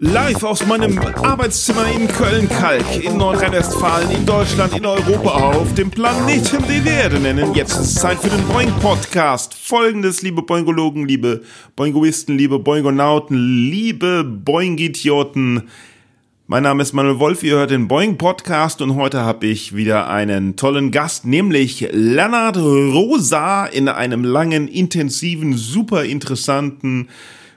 Live aus meinem Arbeitszimmer in Köln-Kalk, in Nordrhein-Westfalen, in Deutschland, in Europa, auf dem Planeten, den wir Erde nennen. Jetzt ist es Zeit für den Boing-Podcast. Folgendes, liebe Boingologen, liebe Boingoisten, liebe Boingonauten, liebe Boingidioten. Mein Name ist Manuel Wolf, ihr hört den Boing Podcast und heute habe ich wieder einen tollen Gast, nämlich Lennart Rosa in einem langen, intensiven, super interessanten,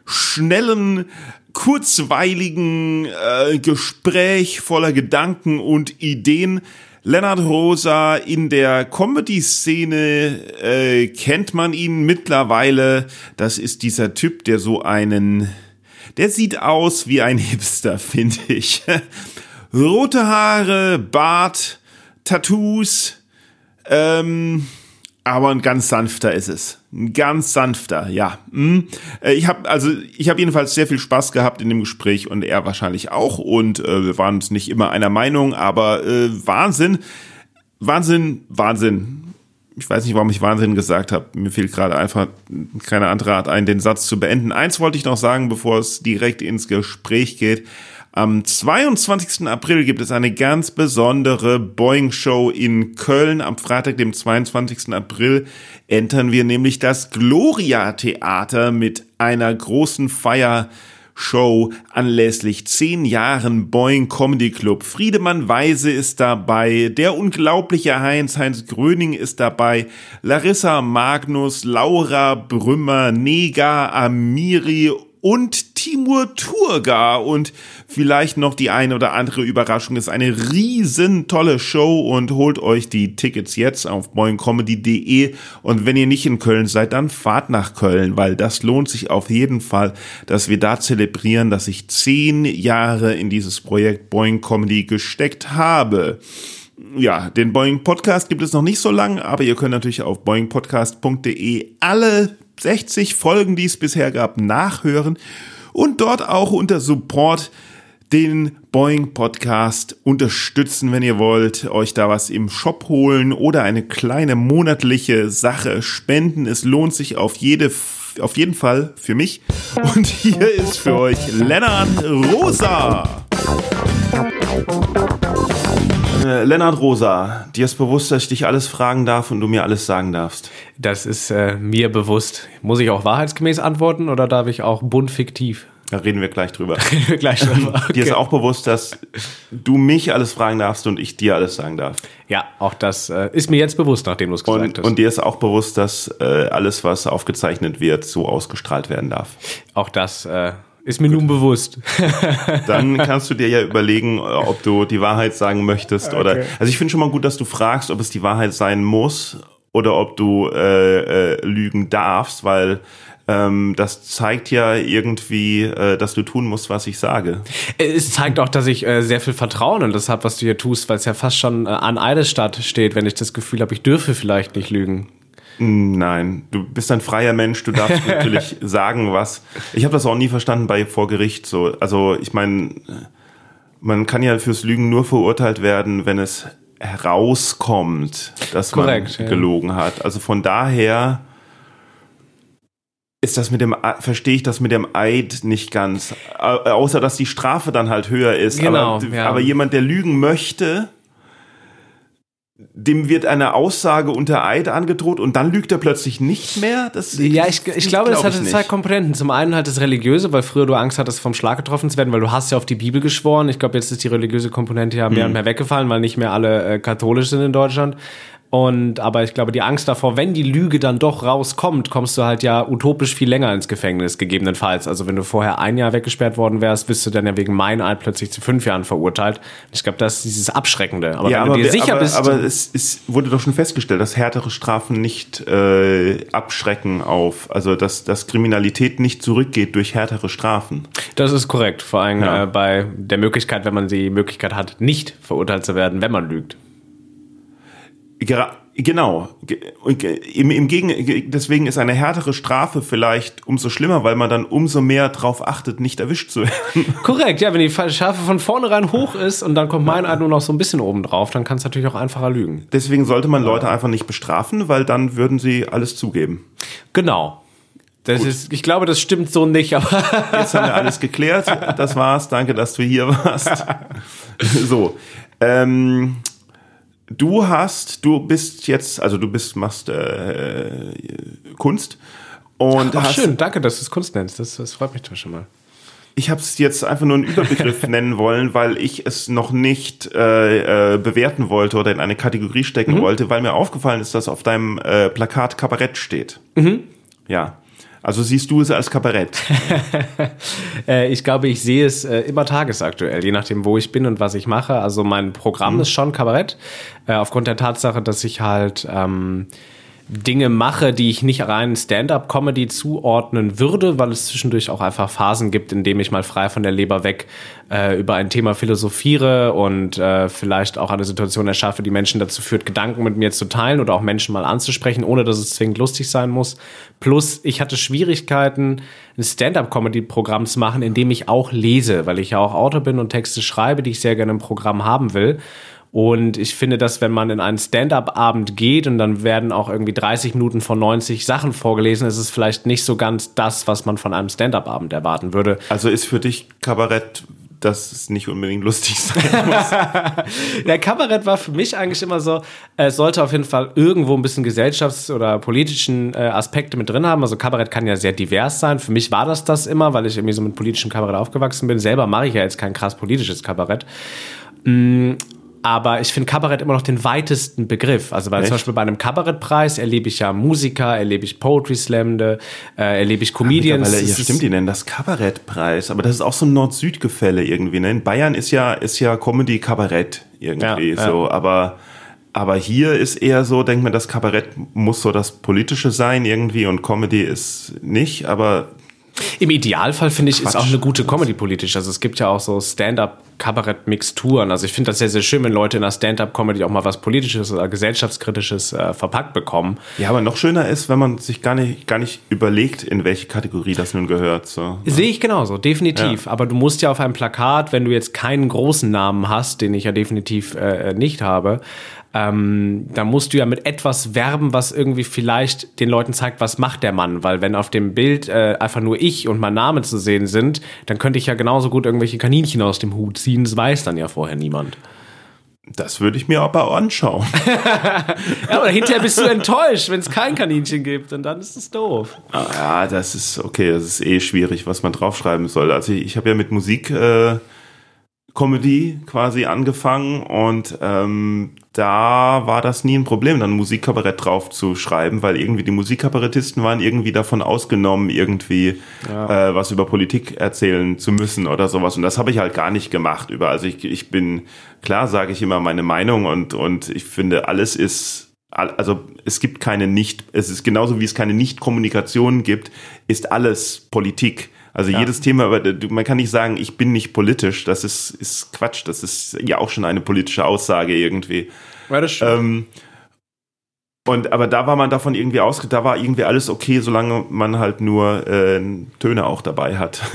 schnellen, kurzweiligen äh, Gespräch voller Gedanken und Ideen. Lennart Rosa in der Comedy-Szene äh, kennt man ihn mittlerweile. Das ist dieser Typ, der so einen, der sieht aus wie ein Hipster, finde ich. Rote Haare, Bart, Tattoos, ähm, aber ein ganz sanfter ist es. Ganz sanfter, ja. Hm. Äh, ich habe also ich habe jedenfalls sehr viel Spaß gehabt in dem Gespräch und er wahrscheinlich auch und äh, wir waren uns nicht immer einer Meinung, aber äh, Wahnsinn, Wahnsinn, Wahnsinn. Ich weiß nicht, warum ich Wahnsinn gesagt habe. Mir fehlt gerade einfach keine andere Art ein, den Satz zu beenden. Eins wollte ich noch sagen, bevor es direkt ins Gespräch geht. Am 22. April gibt es eine ganz besondere Boeing Show in Köln. Am Freitag, dem 22. April, entern wir nämlich das Gloria Theater mit einer großen Feier Show anlässlich zehn Jahren Boeing Comedy Club. Friedemann Weise ist dabei, der unglaubliche Heinz, Heinz Gröning ist dabei, Larissa Magnus, Laura Brümmer, Nega, Amiri und Timur Turga. Und vielleicht noch die eine oder andere Überraschung. ist eine riesen tolle Show und holt euch die Tickets jetzt auf boingcomedy.de und wenn ihr nicht in Köln seid, dann fahrt nach Köln, weil das lohnt sich auf jeden Fall, dass wir da zelebrieren, dass ich zehn Jahre in dieses Projekt Boing Comedy gesteckt habe. Ja, den Boeing Podcast gibt es noch nicht so lang, aber ihr könnt natürlich auf boingpodcast.de alle 60 Folgen, die es bisher gab, nachhören und dort auch unter Support den Boeing Podcast unterstützen, wenn ihr wollt, euch da was im Shop holen oder eine kleine monatliche Sache spenden. Es lohnt sich auf jede auf jeden Fall für mich. Und hier ist für euch Lennart Rosa. Äh, Lennart Rosa, dir ist bewusst, dass ich dich alles fragen darf und du mir alles sagen darfst. Das ist äh, mir bewusst. Muss ich auch wahrheitsgemäß antworten oder darf ich auch bunt fiktiv? Da reden wir gleich drüber. reden wir gleich drüber. Okay. Dir ist auch bewusst, dass du mich alles fragen darfst und ich dir alles sagen darf. Ja, auch das äh, ist mir jetzt bewusst, nachdem du es gesagt und, hast. Und dir ist auch bewusst, dass äh, alles, was aufgezeichnet wird, so ausgestrahlt werden darf. Auch das äh, ist mir Gut. nun bewusst. Dann kannst du dir ja überlegen, ob du die Wahrheit sagen möchtest okay. oder. Also ich finde schon mal gut, dass du fragst, ob es die Wahrheit sein muss oder ob du äh, äh, lügen darfst, weil ähm, das zeigt ja irgendwie, äh, dass du tun musst, was ich sage. Es zeigt auch, dass ich äh, sehr viel Vertrauen in das habe, was du hier tust, weil es ja fast schon äh, an Eidesstadt steht, wenn ich das Gefühl habe, ich dürfe vielleicht nicht lügen. Nein, du bist ein freier Mensch, du darfst natürlich sagen, was. Ich habe das auch nie verstanden bei vor Gericht so. Also, ich meine, man kann ja fürs Lügen nur verurteilt werden, wenn es herauskommt, dass Korrekt, man gelogen ja. hat. Also von daher ist das mit dem verstehe ich das mit dem Eid nicht ganz, außer dass die Strafe dann halt höher ist. Genau, aber, ja. aber jemand, der lügen möchte, dem wird eine Aussage unter Eid angedroht und dann lügt er plötzlich nicht mehr? Das, ja, ich, ich glaube, glaub das hatte zwei Komponenten. Zum einen halt das Religiöse, weil früher du Angst hattest, vom Schlag getroffen zu werden, weil du hast ja auf die Bibel geschworen. Ich glaube, jetzt ist die religiöse Komponente ja mehr hm. und mehr weggefallen, weil nicht mehr alle äh, katholisch sind in Deutschland. Und aber ich glaube, die Angst davor, wenn die Lüge dann doch rauskommt, kommst du halt ja utopisch viel länger ins Gefängnis, gegebenenfalls. Also wenn du vorher ein Jahr weggesperrt worden wärst, bist du dann ja wegen Meineid plötzlich zu fünf Jahren verurteilt. Ich glaube, das ist dieses Abschreckende. Aber ja, wenn aber, du dir sicher aber, bist. Aber es ist, wurde doch schon festgestellt, dass härtere Strafen nicht äh, abschrecken auf, also dass, dass Kriminalität nicht zurückgeht durch härtere Strafen. Das ist korrekt. Vor allem ja. äh, bei der Möglichkeit, wenn man die Möglichkeit hat, nicht verurteilt zu werden, wenn man lügt. Genau. Im, im Gegen deswegen ist eine härtere Strafe vielleicht umso schlimmer, weil man dann umso mehr darauf achtet, nicht erwischt zu werden. Korrekt, ja, wenn die Strafe von vornherein hoch ist und dann kommt mein Eid nur noch so ein bisschen oben drauf, dann kann es natürlich auch einfacher lügen. Deswegen sollte man Leute einfach nicht bestrafen, weil dann würden sie alles zugeben. Genau. Das Gut. ist, ich glaube, das stimmt so nicht, aber. Jetzt haben wir alles geklärt. Das war's. Danke, dass du hier warst. so. Ähm, du hast, du bist jetzt, also du bist, machst äh, Kunst und Ach, hast, schön, danke, dass du es Kunst nennst. Das, das freut mich schon mal. Ich habe es jetzt einfach nur einen Überbegriff nennen wollen, weil ich es noch nicht äh, äh, bewerten wollte oder in eine Kategorie stecken mhm. wollte, weil mir aufgefallen ist, dass auf deinem äh, Plakat Kabarett steht. Mhm. Ja. Also siehst du es als Kabarett? Äh, ich glaube, ich sehe es äh, immer tagesaktuell, je nachdem, wo ich bin und was ich mache. Also mein Programm mhm. ist schon Kabarett, äh, aufgrund der Tatsache, dass ich halt ähm, Dinge mache, die ich nicht rein Stand-up-Comedy zuordnen würde, weil es zwischendurch auch einfach Phasen gibt, in denen ich mal frei von der Leber weg äh, über ein Thema philosophiere und äh, vielleicht auch eine Situation erschaffe, die Menschen dazu führt, Gedanken mit mir zu teilen oder auch Menschen mal anzusprechen, ohne dass es zwingend lustig sein muss. Plus, ich hatte Schwierigkeiten, ein Stand-up-Comedy-Programm zu machen, in dem ich auch lese, weil ich ja auch Autor bin und Texte schreibe, die ich sehr gerne im Programm haben will. Und ich finde, dass wenn man in einen Stand-up-Abend geht und dann werden auch irgendwie 30 Minuten von 90 Sachen vorgelesen, ist es vielleicht nicht so ganz das, was man von einem Stand-up-Abend erwarten würde. Also ist für dich Kabarett dass es nicht unbedingt lustig sein muss. Der Kabarett war für mich eigentlich immer so, es sollte auf jeden Fall irgendwo ein bisschen gesellschafts- oder politischen äh, Aspekte mit drin haben. Also Kabarett kann ja sehr divers sein. Für mich war das das immer, weil ich irgendwie so mit politischem Kabarett aufgewachsen bin. Selber mache ich ja jetzt kein krass politisches Kabarett. Aber ich finde Kabarett immer noch den weitesten Begriff. Also weil Echt? zum Beispiel bei einem Kabarettpreis erlebe ich ja Musiker, erlebe ich Poetry Slamde, äh, erlebe ich Comedians. Ja, ja stimmt, die nennen das Kabarettpreis, aber das ist auch so ein Nord-Süd-Gefälle irgendwie. Ne? In Bayern ist ja, ist ja Comedy-Kabarett irgendwie ja, so, ja. aber aber hier ist eher so, denkt man, das Kabarett muss so das Politische sein irgendwie und Comedy ist nicht, aber im Idealfall finde ich, Quatsch. ist auch eine gute Comedy politisch. Also es gibt ja auch so Stand-up-Kabarett-Mixturen. Also ich finde das sehr, sehr schön, wenn Leute in der Stand-up-Comedy auch mal was Politisches oder gesellschaftskritisches äh, verpackt bekommen. Ja, aber noch schöner ist, wenn man sich gar nicht, gar nicht überlegt, in welche Kategorie das nun gehört. So. Sehe ich genauso, definitiv. Ja. Aber du musst ja auf einem Plakat, wenn du jetzt keinen großen Namen hast, den ich ja definitiv äh, nicht habe, ähm, da musst du ja mit etwas werben, was irgendwie vielleicht den Leuten zeigt, was macht der Mann. Weil wenn auf dem Bild äh, einfach nur ich und mein Name zu sehen sind, dann könnte ich ja genauso gut irgendwelche Kaninchen aus dem Hut ziehen. Das weiß dann ja vorher niemand. Das würde ich mir aber anschauen. ja, aber hinterher bist du enttäuscht, wenn es kein Kaninchen gibt und dann ist es doof. Ah, ja, das ist okay, das ist eh schwierig, was man draufschreiben soll. Also ich, ich habe ja mit Musik äh, Comedy quasi angefangen und ähm, da war das nie ein Problem, dann Musikkabarett drauf zu schreiben, weil irgendwie die Musikkabarettisten waren irgendwie davon ausgenommen, irgendwie ja. äh, was über Politik erzählen zu müssen oder sowas. Und das habe ich halt gar nicht gemacht über. Also ich, ich bin, klar sage ich immer meine Meinung und, und ich finde, alles ist, also es gibt keine nicht, es ist genauso wie es keine Nicht-Kommunikation gibt, ist alles Politik. Also ja. jedes Thema, man kann nicht sagen, ich bin nicht politisch. Das ist, ist Quatsch. Das ist ja auch schon eine politische Aussage irgendwie. Ja, das stimmt. Ähm, und aber da war man davon irgendwie ausge, da war irgendwie alles okay, solange man halt nur äh, Töne auch dabei hat.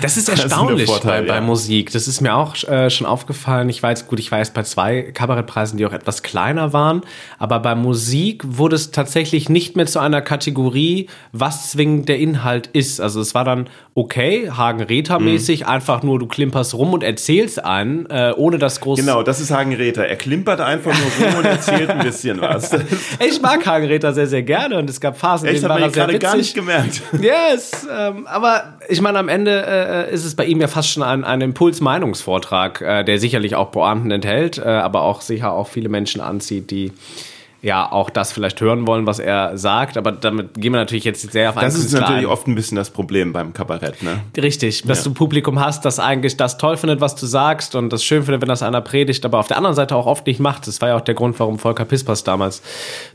Das ist erstaunlich das ist Vorteil, bei, ja. bei, Musik. Das ist mir auch äh, schon aufgefallen. Ich weiß, gut, ich weiß bei zwei Kabarettpreisen, die auch etwas kleiner waren, aber bei Musik wurde es tatsächlich nicht mehr zu einer Kategorie, was zwingend der Inhalt ist. Also es war dann okay, Hagen-Räther-mäßig, mhm. einfach nur du klimperst rum und erzählst einen, äh, ohne das große. Genau, das ist Hagen-Räther. Er klimpert einfach nur rum und erzählt ein bisschen was. ich mag Hagenräder sehr, sehr gerne und es gab Phasen, in denen war er sehr witzig. gar nicht gemerkt. Yes, ähm, aber ich meine, am Ende äh, ist es bei ihm ja fast schon ein, ein Impuls-Meinungsvortrag, äh, der sicherlich auch Pointen enthält, äh, aber auch sicher auch viele Menschen anzieht, die ja auch das vielleicht hören wollen, was er sagt, aber damit gehen wir natürlich jetzt sehr auf einen Das ist natürlich ein. oft ein bisschen das Problem beim Kabarett, ne? Richtig, dass ja. du ein Publikum hast, das eigentlich das toll findet, was du sagst und das schön findet, wenn das einer predigt, aber auf der anderen Seite auch oft nicht macht. Das war ja auch der Grund, warum Volker Pispers damals,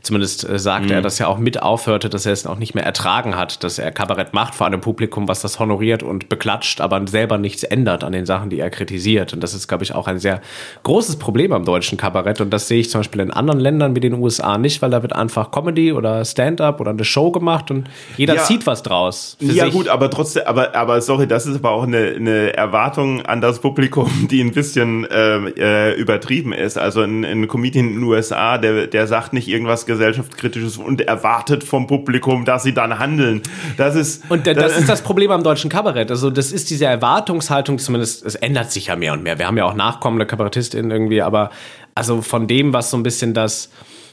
zumindest äh, sagte mhm. er, dass er auch mit aufhörte, dass er es auch nicht mehr ertragen hat, dass er Kabarett macht vor einem Publikum, was das honoriert und beklatscht, aber selber nichts ändert an den Sachen, die er kritisiert. Und das ist, glaube ich, auch ein sehr großes Problem am deutschen Kabarett und das sehe ich zum Beispiel in anderen Ländern wie den USA USA nicht, weil da wird einfach Comedy oder Stand-up oder eine Show gemacht und jeder ja, zieht was draus. Ja sich. gut, aber trotzdem, aber, aber sorry, das ist aber auch eine, eine Erwartung an das Publikum, die ein bisschen äh, äh, übertrieben ist. Also ein, ein Comedian in den USA, der, der sagt nicht irgendwas gesellschaftskritisches und erwartet vom Publikum, dass sie dann handeln. Das ist und das, das ist das Problem am deutschen Kabarett. Also das ist diese Erwartungshaltung, zumindest es ändert sich ja mehr und mehr. Wir haben ja auch nachkommende KabarettistInnen irgendwie, aber also von dem, was so ein bisschen das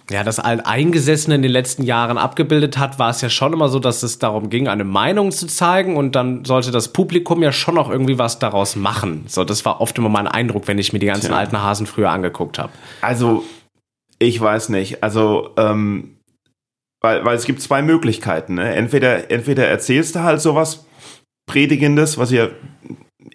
ja, das Alteingesessene in den letzten Jahren abgebildet hat, war es ja schon immer so, dass es darum ging, eine Meinung zu zeigen und dann sollte das Publikum ja schon auch irgendwie was daraus machen. So, das war oft immer mein Eindruck, wenn ich mir die ganzen Tja. alten Hasen früher angeguckt habe. Also, ich weiß nicht. Also, ähm, weil, weil es gibt zwei Möglichkeiten. Ne? Entweder, entweder erzählst du halt sowas Predigendes, was ich ja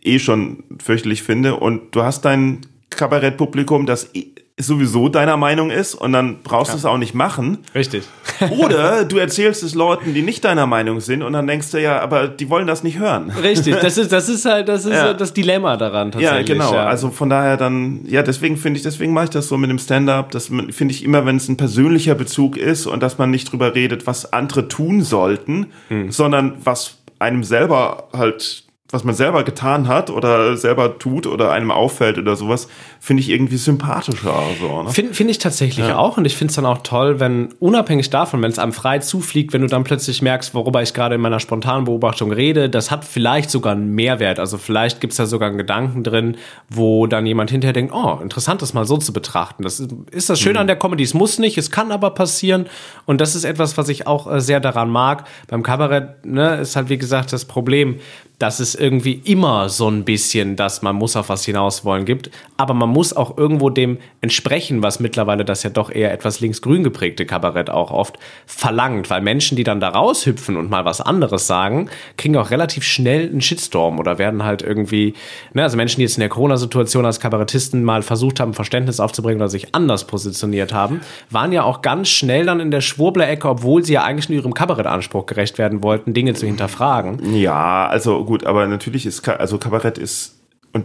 eh schon fürchterlich finde, und du hast dein Kabarettpublikum, das sowieso deiner Meinung ist und dann brauchst ja. du es auch nicht machen. Richtig. Oder du erzählst es Leuten, die nicht deiner Meinung sind und dann denkst du ja, aber die wollen das nicht hören. Richtig, das ist, das ist halt, das ist ja. das Dilemma daran tatsächlich. Ja, genau. Ja. Also von daher dann, ja, deswegen finde ich, deswegen mache ich das so mit dem Stand-up. Das finde ich immer, wenn es ein persönlicher Bezug ist und dass man nicht drüber redet, was andere tun sollten, hm. sondern was einem selber halt was man selber getan hat oder selber tut oder einem auffällt oder sowas, finde ich irgendwie sympathischer. So, ne? Finde find ich tatsächlich ja. auch und ich finde es dann auch toll, wenn unabhängig davon, wenn es einem frei zufliegt, wenn du dann plötzlich merkst, worüber ich gerade in meiner spontanen Beobachtung rede, das hat vielleicht sogar einen Mehrwert. Also vielleicht gibt es da sogar einen Gedanken drin, wo dann jemand hinterher denkt, oh, interessant, das mal so zu betrachten. Das ist, ist das Schöne mhm. an der Comedy. Es muss nicht, es kann aber passieren und das ist etwas, was ich auch äh, sehr daran mag. Beim Kabarett ne, ist halt, wie gesagt, das Problem, dass es irgendwie immer so ein bisschen, dass man muss auf was hinaus wollen gibt, aber man muss auch irgendwo dem entsprechen, was mittlerweile das ja doch eher etwas linksgrün geprägte Kabarett auch oft verlangt, weil Menschen, die dann da raushüpfen und mal was anderes sagen, kriegen auch relativ schnell einen Shitstorm oder werden halt irgendwie, ne, also Menschen, die jetzt in der Corona-Situation als Kabarettisten mal versucht haben, Verständnis aufzubringen oder sich anders positioniert haben, waren ja auch ganz schnell dann in der Schwurbler-Ecke, obwohl sie ja eigentlich nur ihrem Kabarettanspruch gerecht werden wollten, Dinge zu hinterfragen. Ja, also gut, aber natürlich ist, also Kabarett ist und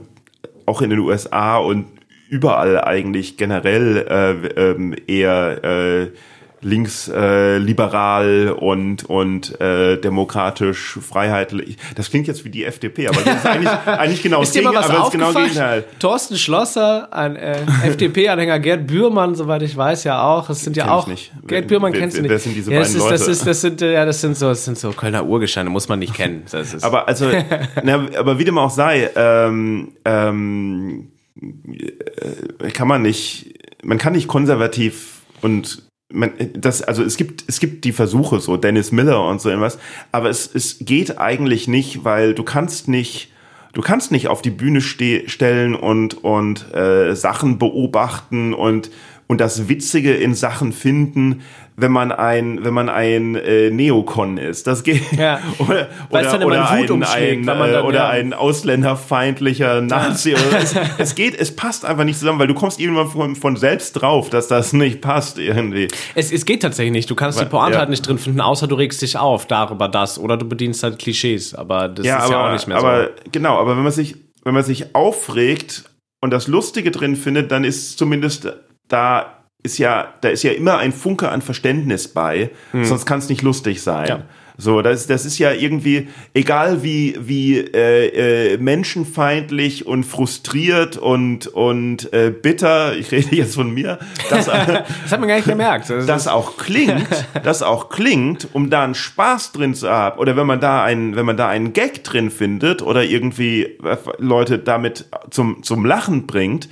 auch in den USA und überall eigentlich generell äh, ähm, eher äh, linksliberal äh, und und äh, demokratisch freiheitlich. Das klingt jetzt wie die FDP, aber das ist eigentlich, eigentlich genau das Gegenteil. Aber das genau Gegenteil. Thorsten Schlosser, ein äh, FDP-Anhänger, Gerd Bührmann, soweit ich weiß, ja auch. Das sind ja auch. Nicht. Gerd Bührmann kennst du nicht. Wer sind diese ja, beiden ist, Leute? Das, ist, das sind ja, das sind so, das sind so Kölner Urgesteine, muss man nicht kennen. Das ist aber also, na, aber wie dem auch sei, ähm, ähm, äh, kann man nicht, man kann nicht konservativ und man, das, also es gibt, es gibt die Versuche, so Dennis Miller und so irgendwas, aber es, es geht eigentlich nicht, weil du kannst nicht, du kannst nicht auf die Bühne ste stellen und, und äh, Sachen beobachten und, und das Witzige in Sachen finden, wenn man ein, wenn man ein äh, Neokon ist. Das geht. Ja. oder oder, oder ein, ein, dann, äh, oder ja. ein ausländerfeindlicher Nazi. es, es, geht, es passt einfach nicht zusammen, weil du kommst irgendwann von, von selbst drauf, dass das nicht passt irgendwie. Es, es geht tatsächlich nicht. Du kannst die Pointe halt nicht drin finden, außer du regst dich auf darüber das oder du bedienst halt Klischees. Aber das ist aber, ja auch nicht mehr aber, so. Genau, aber wenn man sich, wenn man sich aufregt und das Lustige drin findet, dann ist zumindest da ist ja, da ist ja immer ein Funke an Verständnis bei, hm. sonst kann es nicht lustig sein. Ja. So, das, das ist ja irgendwie, egal wie, wie äh, äh, menschenfeindlich und frustriert und, und äh, bitter, ich rede jetzt von mir, das, das hat man gar nicht gemerkt. Das, das auch klingt, das auch klingt, um da einen Spaß drin zu haben, oder wenn man da einen, wenn man da einen Gag drin findet oder irgendwie äh, Leute damit zum, zum Lachen bringt,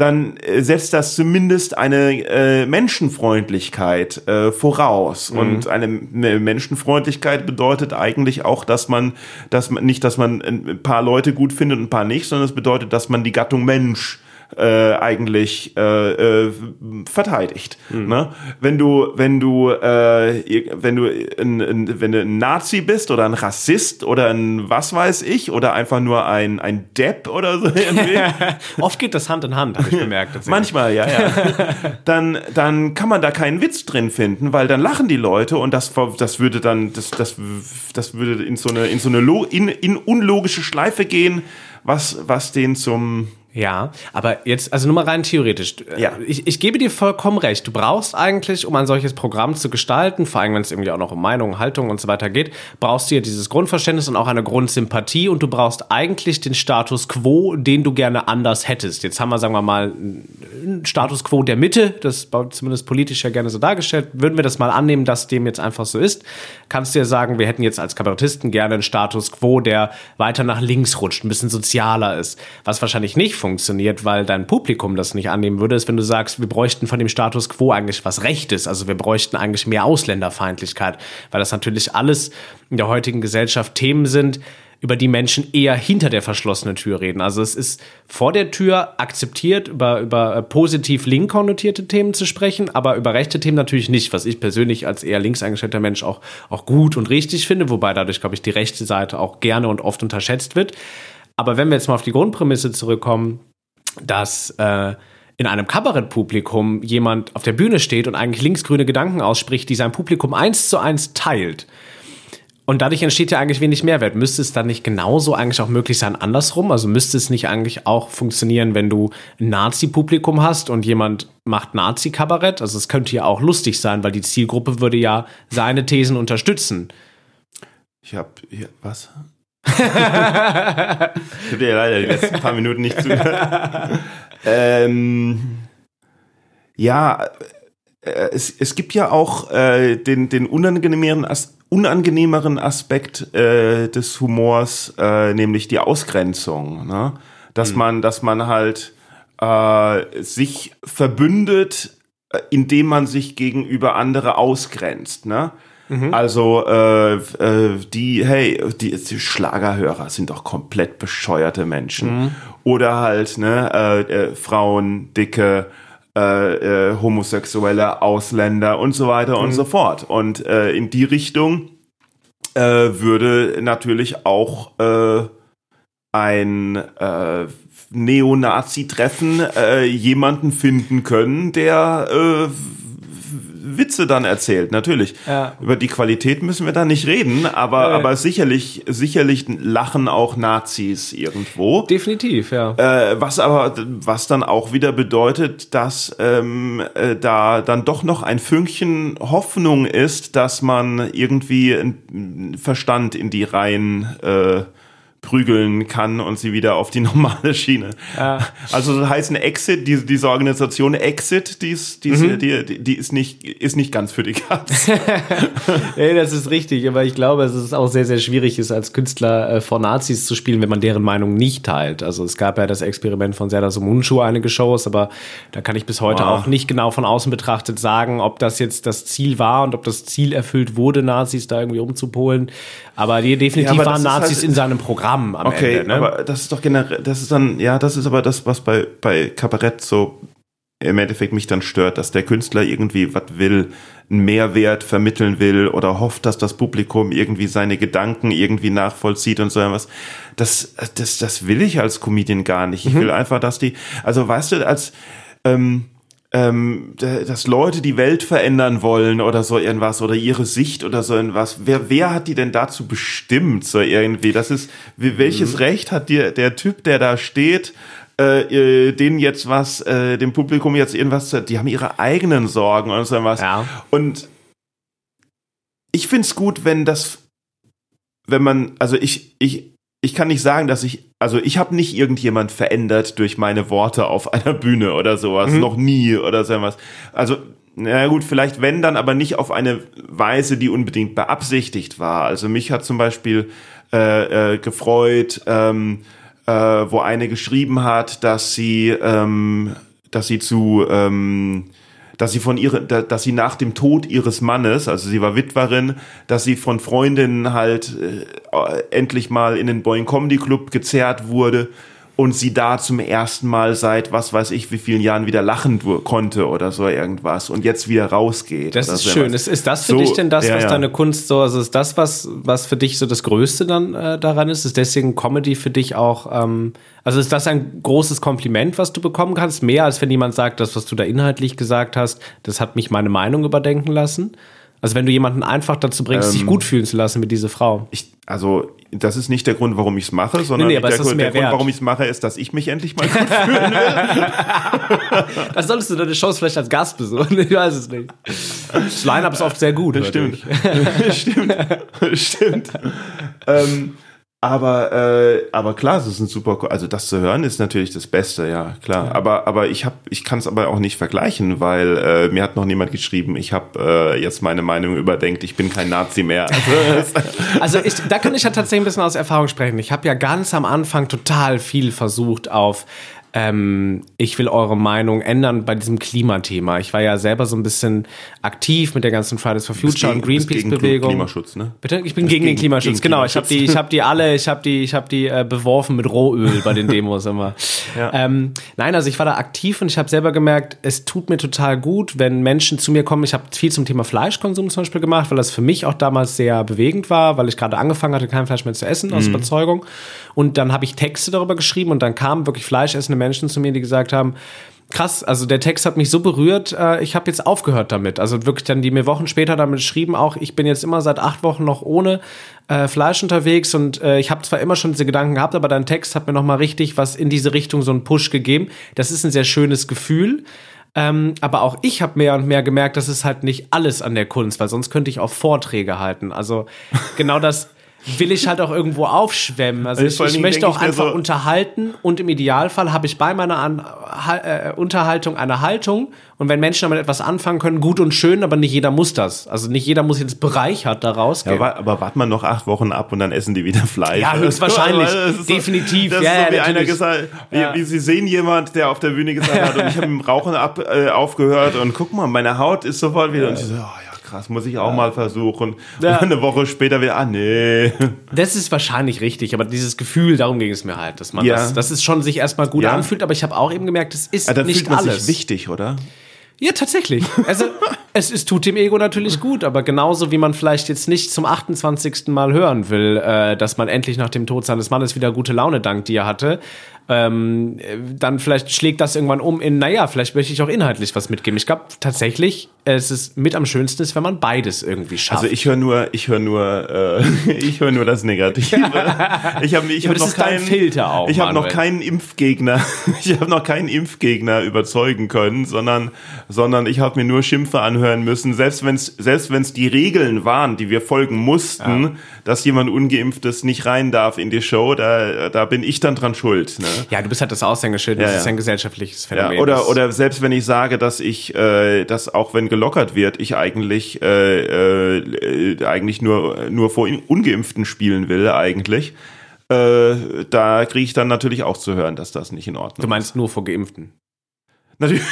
dann äh, setzt das zumindest eine äh, Menschenfreundlichkeit äh, voraus. Mhm. Und eine Menschenfreundlichkeit bedeutet eigentlich auch, dass man, dass man nicht, dass man ein paar Leute gut findet und ein paar nicht, sondern es bedeutet, dass man die Gattung Mensch äh, eigentlich äh, äh, verteidigt. Mhm. Ne? Wenn du, wenn du, äh, wenn du ein, ein, wenn du ein Nazi bist oder ein Rassist oder ein was weiß ich oder einfach nur ein, ein Depp oder so. Oft geht das Hand in Hand, habe ich gemerkt. Manchmal, ja, ja. dann, dann kann man da keinen Witz drin finden, weil dann lachen die Leute und das, das würde dann, das, das, das würde in so eine, in so eine in, in unlogische Schleife gehen, was, was den zum, Ja, aber jetzt, also nur mal rein theoretisch. Ja. Ich, ich gebe dir vollkommen recht. Du brauchst eigentlich, um ein solches Programm zu gestalten, vor allem wenn es irgendwie auch noch um Meinung, Haltung und so weiter geht, brauchst du ja dieses Grundverständnis und auch eine Grundsympathie und du brauchst eigentlich den Status quo, den du gerne anders hättest. Jetzt haben wir, sagen wir mal, Status quo der Mitte, das zumindest politisch ja gerne so dargestellt. Würden wir das mal annehmen, dass dem jetzt einfach so ist, kannst du ja sagen, wir hätten jetzt als Kabarettisten gerne einen Status quo, der weiter nach links rutscht, ein bisschen sozialer ist. Was wahrscheinlich nicht funktioniert, weil dein Publikum das nicht annehmen würde, ist, wenn du sagst, wir bräuchten von dem Status quo eigentlich was Rechtes. Also wir bräuchten eigentlich mehr Ausländerfeindlichkeit, weil das natürlich alles in der heutigen Gesellschaft Themen sind, über die Menschen eher hinter der verschlossenen Tür reden. Also es ist vor der Tür akzeptiert, über, über positiv link konnotierte Themen zu sprechen, aber über rechte Themen natürlich nicht, was ich persönlich als eher links eingestellter Mensch auch, auch gut und richtig finde, wobei dadurch, glaube ich, die rechte Seite auch gerne und oft unterschätzt wird. Aber wenn wir jetzt mal auf die Grundprämisse zurückkommen, dass äh, in einem Kabarettpublikum jemand auf der Bühne steht und eigentlich linksgrüne Gedanken ausspricht, die sein Publikum eins zu eins teilt. Und dadurch entsteht ja eigentlich wenig Mehrwert. Müsste es dann nicht genauso eigentlich auch möglich sein, andersrum? Also müsste es nicht eigentlich auch funktionieren, wenn du ein Nazi-Publikum hast und jemand macht Nazi-Kabarett? Also es könnte ja auch lustig sein, weil die Zielgruppe würde ja seine Thesen unterstützen. Ich habe hier, was? ich habe dir leider die letzten paar Minuten nicht zugehört. ähm, ja, es, es gibt ja auch äh, den, den unangenehmeren, As unangenehmeren Aspekt äh, des Humors, äh, nämlich die Ausgrenzung. Ne? Dass, mhm. man, dass man halt äh, sich verbündet, äh, indem man sich gegenüber andere ausgrenzt. Ne? Mhm. Also äh, äh, die, hey, die, die, Schlagerhörer sind doch komplett bescheuerte Menschen. Mhm. Oder halt, ne, äh, äh, Frauen, dicke, äh, äh, homosexuelle Ausländer und so weiter mhm. und so fort. Und äh, in die Richtung äh, würde natürlich auch äh, ein äh, Neonazi-Treffen äh, jemanden finden können, der äh, Witze dann erzählt, natürlich. Ja. Über die Qualität müssen wir da nicht reden, aber, ja. aber sicherlich, sicherlich lachen auch Nazis irgendwo. Definitiv, ja. Äh, was aber, was dann auch wieder bedeutet, dass ähm, äh, da dann doch noch ein Fünkchen Hoffnung ist, dass man irgendwie Verstand in die Reihen äh, prügeln kann und sie wieder auf die normale Schiene. Ja. Also das heißt, eine Exit, diese, diese Organisation Exit, die ist, die, mhm. die, die ist, nicht, ist nicht ganz für die Katz. nee, das ist richtig, aber ich glaube, dass es auch sehr, sehr schwierig ist, als Künstler äh, vor Nazis zu spielen, wenn man deren Meinung nicht teilt. Also es gab ja das Experiment von Serdar Somuncu, einige Shows, aber da kann ich bis heute wow. auch nicht genau von außen betrachtet sagen, ob das jetzt das Ziel war und ob das Ziel erfüllt wurde, Nazis da irgendwie umzupolen. Aber die definitiv ja, aber waren Nazis halt in seinem Programm am okay, Ende. Ne? aber das ist doch generell, das ist dann, ja, das ist aber das, was bei, bei Kabarett so im Endeffekt mich dann stört, dass der Künstler irgendwie was will, einen Mehrwert vermitteln will oder hofft, dass das Publikum irgendwie seine Gedanken irgendwie nachvollzieht und so was. Das, das, das will ich als Comedian gar nicht. Ich mhm. will einfach, dass die, also weißt du, als, ähm, ähm, dass Leute die Welt verändern wollen oder so irgendwas oder ihre Sicht oder so irgendwas. Wer, wer hat die denn dazu bestimmt so irgendwie? Das ist, welches mhm. Recht hat dir der Typ, der da steht, äh, äh, denen jetzt was, äh, dem Publikum jetzt irgendwas, die haben ihre eigenen Sorgen oder so irgendwas. Ja. Und ich find's gut, wenn das, wenn man, also ich, ich, ich kann nicht sagen, dass ich, also ich habe nicht irgendjemand verändert durch meine Worte auf einer Bühne oder sowas, mhm. noch nie oder so was. Also, na gut, vielleicht wenn dann, aber nicht auf eine Weise, die unbedingt beabsichtigt war. Also mich hat zum Beispiel äh, äh, gefreut, ähm, äh, wo eine geschrieben hat, dass sie, ähm, dass sie zu ähm, dass sie von ihre, dass sie nach dem Tod ihres Mannes, also sie war Witwerin, dass sie von Freundinnen halt äh, endlich mal in den Boeing Comedy Club gezerrt wurde und sie da zum ersten Mal seit was weiß ich wie vielen Jahren wieder lachen konnte oder so irgendwas und jetzt wieder rausgeht. Das ist schön. Ist, ist das für so, dich denn das, ja, was deine Kunst so, also ist das, was, was für dich so das Größte dann äh, daran ist? Ist deswegen Comedy für dich auch, ähm, also ist das ein großes Kompliment, was du bekommen kannst? Mehr als wenn jemand sagt, das, was du da inhaltlich gesagt hast, das hat mich meine Meinung überdenken lassen? Also wenn du jemanden einfach dazu bringst, ähm, sich gut fühlen zu lassen mit dieser Frau. Ich, also das ist nicht der Grund, warum ich es mache, sondern nee, nee, der, Grund, der Grund, warum ich es mache, ist, dass ich mich endlich mal gut fühlen will. das solltest du deine Chance vielleicht als Gast besuchen. Ich weiß es nicht. Das Line-Up ist oft sehr gut. Stimmt. Stimmt. Stimmt. ähm, aber, äh, aber klar, es ist ein super, also das zu hören ist natürlich das Beste, ja klar. Ja. Aber, aber ich habe, ich kann es aber auch nicht vergleichen, weil äh, mir hat noch niemand geschrieben, ich habe äh, jetzt meine Meinung überdenkt, ich bin kein Nazi mehr. also ich, da kann ich ja tatsächlich ein bisschen aus Erfahrung sprechen. Ich habe ja ganz am Anfang total viel versucht auf ähm, ich will eure Meinung ändern bei diesem Klimathema. Ich war ja selber so ein bisschen aktiv mit der ganzen Fridays for Future gegen, und Greenpeace-Bewegung. Klimaschutz, ne? Bitte? Ich bin gegen, gegen den Klimaschutz, gegen genau. Klimaschutz. Ich habe die, ich habe die alle, ich habe die, ich habe die äh, beworfen mit Rohöl bei den Demos immer. ja. ähm, nein, also ich war da aktiv und ich habe selber gemerkt, es tut mir total gut, wenn Menschen zu mir kommen. Ich habe viel zum Thema Fleischkonsum zum Beispiel gemacht, weil das für mich auch damals sehr bewegend war, weil ich gerade angefangen hatte, kein Fleisch mehr zu essen aus mhm. Überzeugung. Und dann habe ich Texte darüber geschrieben und dann kamen wirklich fleischessende Menschen zu mir, die gesagt haben, krass, also der Text hat mich so berührt, äh, ich habe jetzt aufgehört damit. Also wirklich dann, die mir Wochen später damit geschrieben, auch ich bin jetzt immer seit acht Wochen noch ohne äh, Fleisch unterwegs und äh, ich habe zwar immer schon diese Gedanken gehabt, aber dein Text hat mir nochmal richtig was in diese Richtung, so einen Push gegeben. Das ist ein sehr schönes Gefühl. Ähm, aber auch ich habe mehr und mehr gemerkt, das ist halt nicht alles an der Kunst, weil sonst könnte ich auch Vorträge halten. Also genau das will ich halt auch irgendwo aufschwemmen. Also ich, ich möchte auch einfach so unterhalten und im Idealfall habe ich bei meiner An äh, Unterhaltung eine Haltung und wenn Menschen damit etwas anfangen können, gut und schön, aber nicht jeder muss das. Also nicht jeder muss jetzt bereichert daraus gehen. Ja, aber warten wir noch acht Wochen ab und dann essen die wieder Fleisch. Ja, höchstwahrscheinlich. Definitiv. Das ja, ist so wie ja, einer gesagt, wie, wie, Sie sehen jemand, der auf der Bühne gesagt hat und ich habe im Rauchen ab, äh, aufgehört und guck mal, meine Haut ist sofort wieder und ich so, oh, ja krass, muss ich auch ja. mal versuchen. Ja. Eine Woche später wieder, ah nee. Das ist wahrscheinlich richtig, aber dieses Gefühl, darum ging es mir halt, dass man ja. das, dass es schon sich erstmal gut anfühlt, aber ich habe auch eben gemerkt, es ist ja, dann nicht fühlt man alles. Sich wichtig, oder? Ja, tatsächlich. Also es, es tut dem Ego natürlich gut, aber genauso wie man vielleicht jetzt nicht zum 28. Mal hören will, äh, dass man endlich nach dem Tod seines Mannes wieder gute Laune dank dir hatte, ähm, dann vielleicht schlägt das irgendwann um in, naja, vielleicht möchte ich auch inhaltlich was mitgeben. Ich glaube tatsächlich, es ist mit am schönsten ist, wenn man beides irgendwie schafft. Also ich höre nur, ich höre nur, äh, ich höre nur das Negative. Ich habe ich ja, hab noch keinen Filter auch. Ich habe noch keinen Impfgegner. Ich habe noch keinen Impfgegner überzeugen können, sondern, sondern ich habe mir nur Schimpfe anhören müssen. Selbst wenn es, selbst wenn es die Regeln waren, die wir folgen mussten, ja. dass jemand ungeimpftes nicht rein darf in die Show, da, da bin ich dann dran schuld. Ne? Ja, du bist halt das Aushängeschild, das ja, ist ein gesellschaftliches Phänomen. Ja, oder, oder selbst wenn ich sage, dass ich, äh, dass auch wenn gelockert wird, ich eigentlich, äh, äh, eigentlich nur, nur vor Ungeimpften spielen will, eigentlich. Äh, da kriege ich dann natürlich auch zu hören, dass das nicht in Ordnung ist. Du meinst ist. nur vor Geimpften? Natürlich.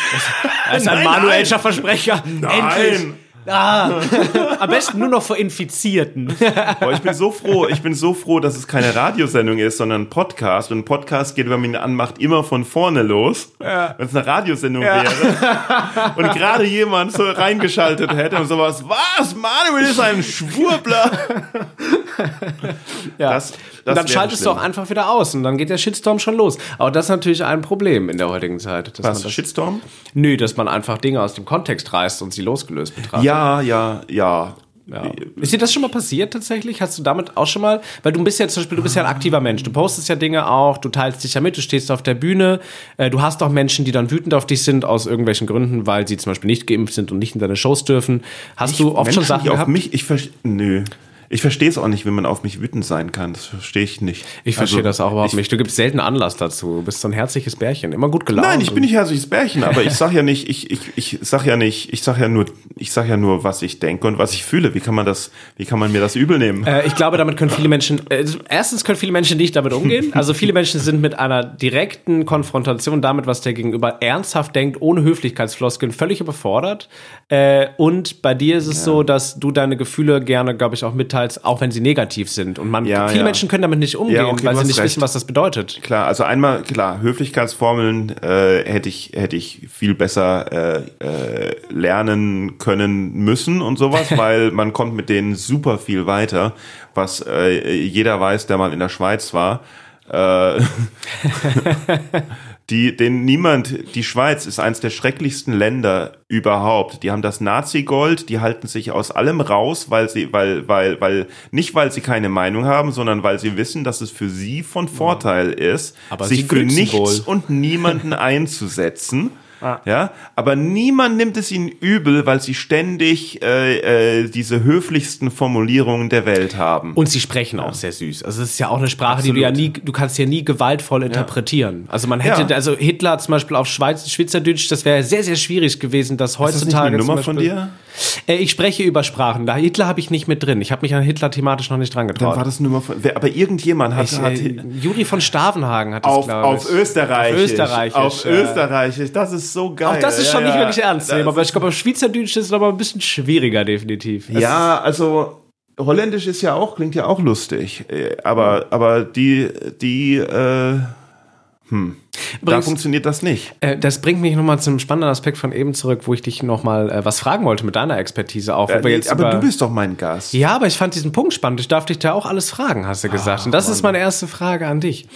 Das ist ein manuelscher Versprecher. Nein. Endlich. Ah, am besten nur noch vor Infizierten. Boah, ich bin so froh, ich bin so froh, dass es keine Radiosendung ist, sondern ein Podcast. Und ein Podcast geht, wenn man ihn anmacht, immer von vorne los. Ja. Wenn es eine Radiosendung ja. wäre. Und gerade jemand so reingeschaltet hätte und sowas, was? Manuel ist ein Schwurbler. ja. Das, das dann schaltest schlimm. du auch einfach wieder aus und dann geht der Shitstorm schon los. Aber das ist natürlich ein Problem in der heutigen Zeit. Was, das, Shitstorm? Nö, dass man einfach Dinge aus dem Kontext reißt und sie losgelöst betrachtet. Ja, ja, ja. Ja. Ist dir das schon mal passiert tatsächlich? Hast du damit auch schon mal, weil du bist ja zum Beispiel, du bist ja ein aktiver Mensch, du postest ja Dinge auch, du teilst dich ja mit, du stehst auf der Bühne, äh, du hast auch Menschen, die dann wütend auf dich sind aus irgendwelchen Gründen, weil sie zum Beispiel nicht geimpft sind und nicht in deine Shows dürfen. Hast ich, du oft Menschen, schon Sachen die gehabt? Auf mich, ich nö. Ich verstehe es auch nicht, wenn man auf mich wütend sein kann. Das verstehe ich nicht. Ich verstehe also, das auch überhaupt ich, nicht. Du gibst selten Anlass dazu. Du bist so ein herzliches Bärchen, immer gut gelaunt. Nein, ich bin nicht herzliches Bärchen, aber ich sag ja nicht, ich, ich, ich sag ja nicht, ich sag ja nur, ich sag ja nur, was ich denke und was ich fühle. Wie kann man das, wie kann man mir das übel nehmen? Äh, ich glaube, damit können viele Menschen, äh, erstens können viele Menschen nicht damit umgehen. Also viele Menschen sind mit einer direkten Konfrontation damit, was der Gegenüber ernsthaft denkt, ohne Höflichkeitsfloskeln, völlig überfordert. Äh, und bei dir ist es ja. so, dass du deine Gefühle gerne, glaube ich, auch mitteilst, auch wenn sie negativ sind. Und man, ja, viele ja. Menschen können damit nicht umgehen, okay, weil sie nicht recht. wissen, was das bedeutet. Klar, also einmal, klar, Höflichkeitsformeln äh, hätte ich, hätte ich viel besser äh, äh, lernen können müssen und sowas, weil man kommt mit denen super viel weiter, was äh, jeder weiß, der mal in der Schweiz war. die, den niemand, die Schweiz ist eines der schrecklichsten Länder überhaupt. Die haben das Nazi-Gold, die halten sich aus allem raus, weil sie, weil, weil, weil, nicht weil sie keine Meinung haben, sondern weil sie wissen, dass es für sie von Vorteil ist, Aber sich für nichts und niemanden einzusetzen. Ah. Ja, aber niemand nimmt es ihnen übel, weil sie ständig äh, äh, diese höflichsten Formulierungen der Welt haben. Und sie sprechen auch sehr süß. Also es ist ja auch eine Sprache, Absolut. die du ja nie, du kannst ja nie gewaltvoll interpretieren. Ja. Also man hätte, ja. also Hitler zum Beispiel auf Schweiz, Schweizerdeutsch, das wäre sehr, sehr schwierig gewesen, das heutzutage. Ist das nicht eine Nummer von dir? Äh, ich spreche über Sprachen. Da Hitler habe ich nicht mit drin. Ich habe mich an Hitler thematisch noch nicht dran getraut. Dann war das Nummer von. Wer, aber irgendjemand hat. Ich, hat äh, Juri von Stavenhagen hat das, auf, glaube ich. Auf Österreichisch. Auf Österreichisch. Auf ja. Österreichisch. Das ist so geil. Auch das ist schon ja, nicht wirklich ernst nehmen. Aber ich glaube, auf Schweizerdeutsch ist es aber ein bisschen schwieriger, definitiv. Das ja, also. Holländisch ist ja auch, klingt ja auch lustig. Äh, aber, aber die, die, äh, hm. da funktioniert das nicht. Äh, das bringt mich nochmal zum spannenden Aspekt von eben zurück, wo ich dich nochmal äh, was fragen wollte mit deiner Expertise auch. Äh, nee, aber du bist doch mein Gast. Ja, aber ich fand diesen Punkt spannend. Ich darf dich da auch alles fragen, hast du gesagt. Ach, und das Mann. ist meine erste Frage an dich.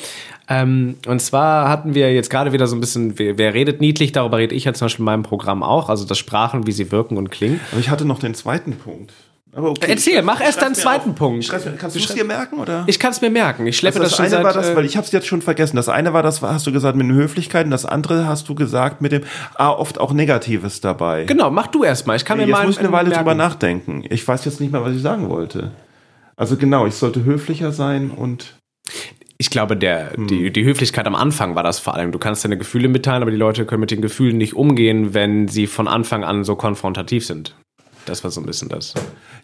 Ähm, und zwar hatten wir jetzt gerade wieder so ein bisschen, wer, wer, redet niedlich, darüber rede ich ja zum Beispiel in meinem Programm auch, also das Sprachen, wie sie wirken und klingen. Aber ich hatte noch den zweiten Punkt. Okay, Erzähl, mach erst deinen zweiten auf. Punkt. Schreib, kannst du es dir merken, oder? Ich kann es mir merken. Ich schleppe also das, das schon eine seit, war das, weil ich habe es jetzt schon vergessen. Das eine war das, hast du gesagt mit den Höflichkeiten. Das andere hast du gesagt mit dem, ah, oft auch Negatives dabei. Genau, mach du erst mal. Ich kann mir jetzt mal. Muss ich eine Weile merken. drüber nachdenken. Ich weiß jetzt nicht mehr, was ich sagen wollte. Also genau, ich sollte höflicher sein und ich glaube, der, hm. die, die Höflichkeit am Anfang war das vor allem. Du kannst deine Gefühle mitteilen, aber die Leute können mit den Gefühlen nicht umgehen, wenn sie von Anfang an so konfrontativ sind. Das war so ein bisschen das.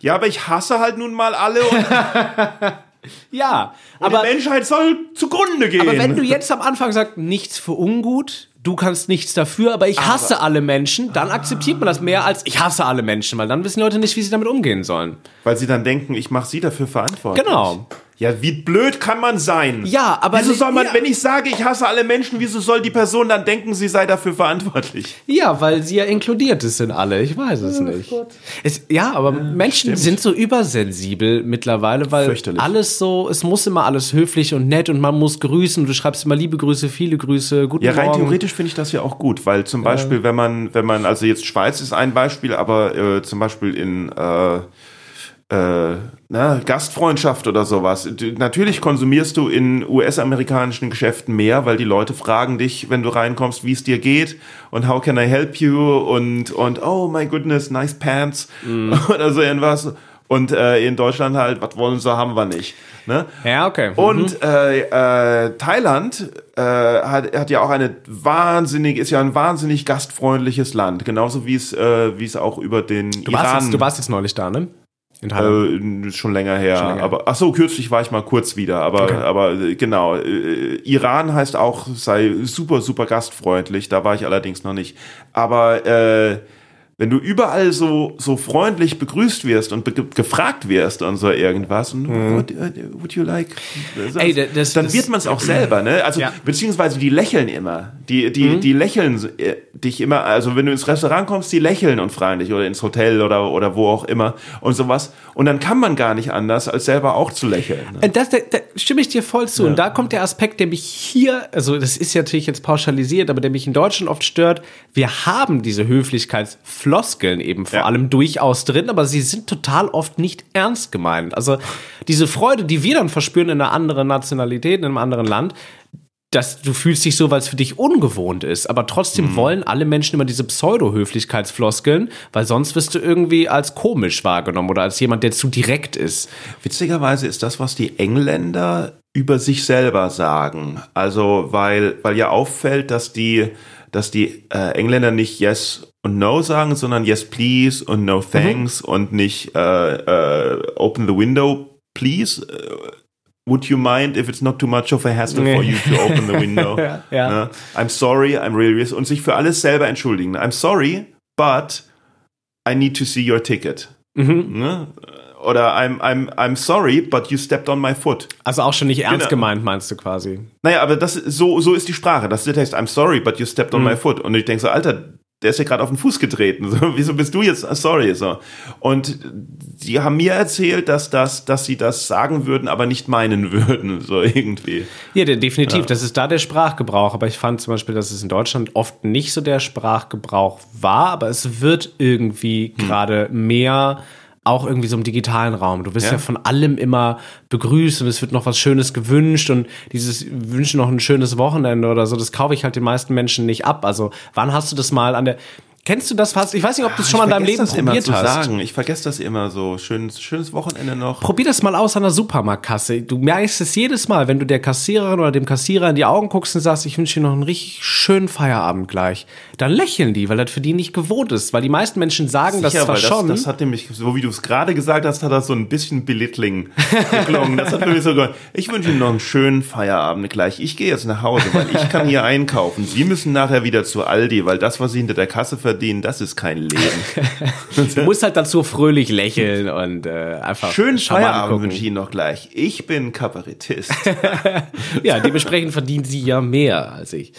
Ja, aber ich hasse halt nun mal alle und. ja, und aber. Die Menschheit soll zugrunde gehen. Aber wenn du jetzt am Anfang sagst, nichts für ungut, du kannst nichts dafür, aber ich hasse aber, alle Menschen, dann akzeptiert man das mehr als ich hasse alle Menschen, weil dann wissen Leute nicht, wie sie damit umgehen sollen. Weil sie dann denken, ich mache sie dafür verantwortlich. Genau. Ja, wie blöd kann man sein? Ja, aber wieso soll man, ja. wenn ich sage, ich hasse alle Menschen, wieso soll die Person dann denken, sie sei dafür verantwortlich? Ja, weil sie ja inkludiert ist in alle. Ich weiß es oh, nicht. Es, ja, aber ja, Menschen stimmt. sind so übersensibel mittlerweile, weil alles so, es muss immer alles höflich und nett und man muss grüßen. Du schreibst immer liebe Grüße, viele Grüße, guten Ja, rein Morgen. theoretisch finde ich das ja auch gut, weil zum Beispiel, wenn man, wenn man, also jetzt Schweiz ist ein Beispiel, aber äh, zum Beispiel in äh, äh, na, Gastfreundschaft oder sowas. Du, natürlich konsumierst du in US-amerikanischen Geschäften mehr, weil die Leute fragen dich, wenn du reinkommst, wie es dir geht und how can I help you und und oh my goodness, nice pants mm. oder so irgendwas. Und äh, in Deutschland halt, was wollen sie, haben wir nicht. Ne? Ja, okay. Mhm. Und äh, äh, Thailand äh, hat, hat ja auch eine wahnsinnig, ist ja ein wahnsinnig gastfreundliches Land, genauso wie es, äh, wie es auch über den du Iran. Warst jetzt, du warst jetzt neulich da, ne? Äh, schon länger her. Schon länger. Aber ach so, kürzlich war ich mal kurz wieder. Aber okay. aber äh, genau. Äh, Iran heißt auch sei super super gastfreundlich. Da war ich allerdings noch nicht. Aber äh, wenn du überall so, so freundlich begrüßt wirst und be gefragt wirst und so irgendwas, und mhm. what, uh, would you like? So, Ey, das, dann das, wird man es auch selber, ne? Also, ja. beziehungsweise die lächeln immer. Die, die, mhm. die lächeln äh, dich immer, also wenn du ins Restaurant kommst, die lächeln und fragen dich oder ins Hotel oder, oder wo auch immer und sowas. Und dann kann man gar nicht anders, als selber auch zu lächeln. Ne? Äh, das, da, da stimme ich dir voll zu. Ja. Und da kommt der Aspekt, der mich hier, also das ist ja natürlich jetzt pauschalisiert, aber der mich in Deutschland oft stört. Wir haben diese Höflichkeitsfloskeln Floskeln eben vor ja. allem durchaus drin, aber sie sind total oft nicht ernst gemeint. Also diese Freude, die wir dann verspüren in einer anderen Nationalität, in einem anderen Land, dass du fühlst dich so, weil es für dich ungewohnt ist. Aber trotzdem mhm. wollen alle Menschen immer diese Pseudo-Höflichkeitsfloskeln, weil sonst wirst du irgendwie als komisch wahrgenommen oder als jemand, der zu direkt ist. Witzigerweise ist das, was die Engländer über sich selber sagen. Also, weil, weil ja auffällt, dass die, dass die äh, Engländer nicht Yes und No sagen, sondern Yes, please und No, thanks mhm. und nicht äh, äh, Open the window, please. Uh, would you mind if it's not too much of a hassle for you to open the window? ja, ja. Ne? I'm sorry, I'm really und sich für alles selber entschuldigen. I'm sorry, but I need to see your ticket. Mhm. Ne? Oder I'm, I'm, I'm sorry, but you stepped on my foot. Also auch schon nicht ernst genau. gemeint, meinst du quasi? Naja, aber das so, so ist die Sprache. Das ist der Text. I'm sorry, but you stepped on mhm. my foot. Und ich denke so, Alter, der ist ja gerade auf den Fuß getreten. So, wieso bist du jetzt sorry? So. Und die haben mir erzählt, dass das, dass sie das sagen würden, aber nicht meinen würden, so irgendwie. Ja, definitiv. Ja. Das ist da der Sprachgebrauch. Aber ich fand zum Beispiel, dass es in Deutschland oft nicht so der Sprachgebrauch war, aber es wird irgendwie hm. gerade mehr auch irgendwie so im digitalen Raum. Du wirst ja. ja. von allem immer begrüßt und es wird noch was Schönes gewünscht und dieses Wünschen noch ein schönes Wochenende oder so, das kaufe ich halt den meisten Menschen nicht ab. Also wann hast du das mal an der, Kennst du das fast? Ich weiß nicht, ob du es schon mal in deinem Leben probiert immer hast. Sagen. Ich vergesse das immer so. Schönes, schönes Wochenende noch. Probier das mal aus an der Supermarktkasse. Du merkst es jedes Mal, wenn du der Kassiererin oder dem Kassierer in die Augen guckst und sagst, ich wünsche dir noch einen richtig schönen Feierabend gleich. Dann lächeln die, weil das für die nicht gewohnt ist. Weil die meisten Menschen sagen Sicher, das zwar das, schon. Das hat nämlich, so wie du es gerade gesagt hast, hat das so ein bisschen belittling geklungen. das hat für mich so gesagt, ich wünsche Ihnen noch einen schönen Feierabend gleich. Ich gehe jetzt nach Hause, weil ich kann hier einkaufen. Sie müssen nachher wieder zu Aldi, weil das, was Sie hinter der Kasse verdienen, das ist kein Leben. du musst halt dazu fröhlich lächeln und äh, einfach. Schönen Feierabend wünsche ich Ihnen noch gleich. Ich bin Kabarettist. ja, dementsprechend verdient sie ja mehr als ich.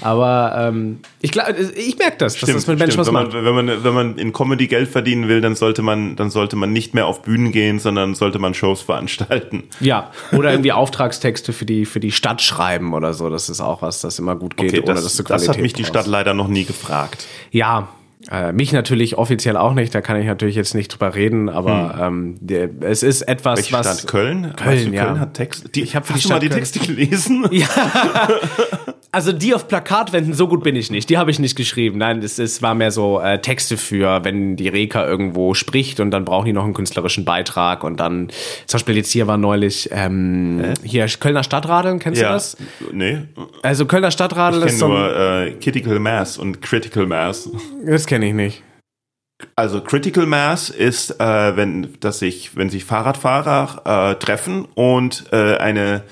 Aber ähm, ich glaube, ich merke das, stimmt, dass das mit Menschen was wenn man, macht. Wenn man, wenn man in Comedy Geld verdienen will, dann sollte man, dann sollte man nicht mehr auf Bühnen gehen, sondern sollte man Shows veranstalten. Ja, oder irgendwie Auftragstexte für die, für die Stadt schreiben oder so. Das ist auch was, das immer gut geht, okay, das, ohne dass du Qualität Das hat mich die Stadt leider noch nie gefragt. Ja, äh, mich natürlich offiziell auch nicht, da kann ich natürlich jetzt nicht drüber reden, aber hm. ähm, der, es ist etwas, Welche was. Stadt? Köln? Köln, weißt du, ja. Köln hat Text. Die, ich habe für die Stadt mal die Texte gelesen. Ja. Also die auf Plakatwänden, so gut bin ich nicht. Die habe ich nicht geschrieben. Nein, es, es war mehr so äh, Texte für, wenn die Reka irgendwo spricht und dann brauchen die noch einen künstlerischen Beitrag und dann, zum Beispiel jetzt hier war neulich ähm, äh? hier Kölner Stadtradeln, kennst ja. du das? Nee. Also Kölner Stadtradeln ist so nur äh, Critical Mass und Critical Mass. Das kenne ich nicht. Also Critical Mass ist, äh, wenn, dass sich, wenn sich Fahrradfahrer äh, treffen und äh, eine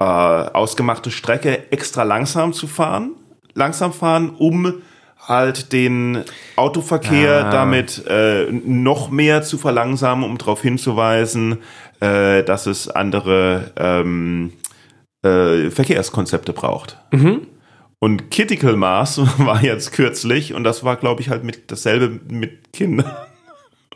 äh, ausgemachte Strecke extra langsam zu fahren, langsam fahren, um halt den Autoverkehr ah. damit äh, noch mehr zu verlangsamen, um darauf hinzuweisen, äh, dass es andere ähm, äh, Verkehrskonzepte braucht. Mhm. Und Critical Mass war jetzt kürzlich und das war, glaube ich, halt mit dasselbe mit Kindern.